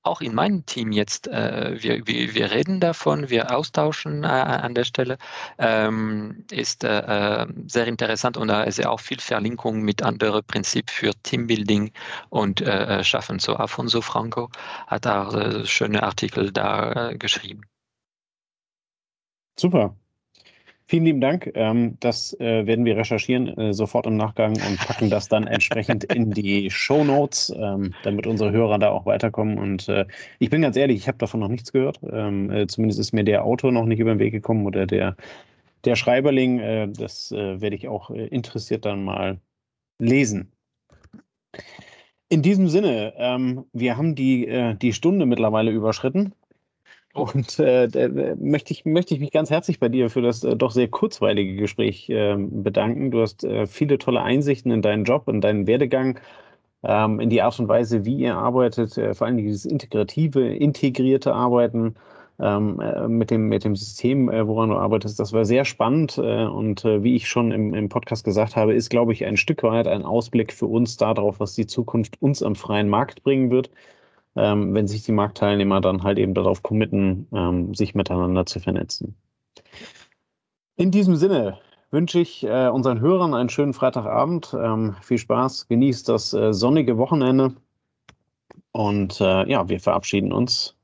auch in meinem Team jetzt, äh, wir, wir, wir reden davon, wir austauschen äh, an der Stelle, ähm, ist äh, äh sehr interessant und da ist ja auch viel Verlinkung mit anderen Prinzipien für Teambuilding und äh, äh, Schaffen. So Afonso Franco hat auch schöne Artikel da geschrieben. Super. Vielen lieben Dank. Ähm, das äh, werden wir recherchieren äh, sofort im Nachgang und packen das dann entsprechend in die Show Notes, ähm, damit unsere Hörer da auch weiterkommen. Und äh, ich bin ganz ehrlich, ich habe davon noch nichts gehört. Ähm, zumindest ist mir der Autor noch nicht über den Weg gekommen oder der, der Schreiberling. das werde ich auch interessiert dann mal lesen. In diesem Sinne, wir haben die, die Stunde mittlerweile überschritten. Und äh, möchte, ich, möchte ich mich ganz herzlich bei dir für das äh, doch sehr kurzweilige Gespräch äh, bedanken. Du hast äh, viele tolle Einsichten in deinen Job, in deinen Werdegang, ähm, in die Art und Weise, wie ihr arbeitet, äh, vor allem dieses integrative, integrierte Arbeiten ähm, äh, mit, dem, mit dem System, woran du arbeitest. Das war sehr spannend und wie ich schon im, im Podcast gesagt habe, ist, glaube ich, ein Stück weit ein Ausblick für uns darauf, was die Zukunft uns am freien Markt bringen wird ähm, wenn sich die Marktteilnehmer dann halt eben darauf committen, ähm, sich miteinander zu vernetzen. In diesem Sinne wünsche ich äh, unseren Hörern einen schönen Freitagabend. Ähm, viel Spaß, genießt das äh, sonnige Wochenende und äh, ja, wir verabschieden uns.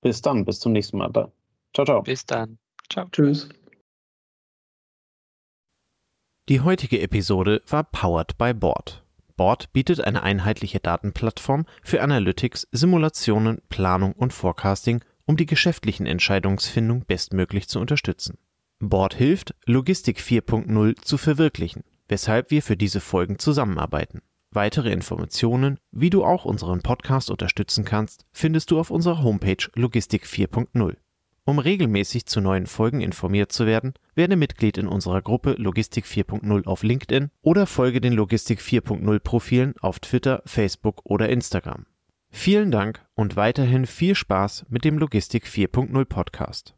Bis dann, bis zum nächsten Mal. Ciao, ciao. Bis dann. Ciao. Tschüss. Die heutige Episode war powered by Board. Board bietet eine einheitliche Datenplattform für Analytics, Simulationen, Planung und Forecasting, um die geschäftlichen Entscheidungsfindung bestmöglich zu unterstützen. Board hilft, Logistik 4.0 zu verwirklichen, weshalb wir für diese Folgen zusammenarbeiten. Weitere Informationen, wie du auch unseren Podcast unterstützen kannst, findest du auf unserer Homepage Logistik 4.0. Um regelmäßig zu neuen Folgen informiert zu werden, werde Mitglied in unserer Gruppe Logistik 4.0 auf LinkedIn oder folge den Logistik 4.0 Profilen auf Twitter, Facebook oder Instagram. Vielen Dank und weiterhin viel Spaß mit dem Logistik 4.0 Podcast.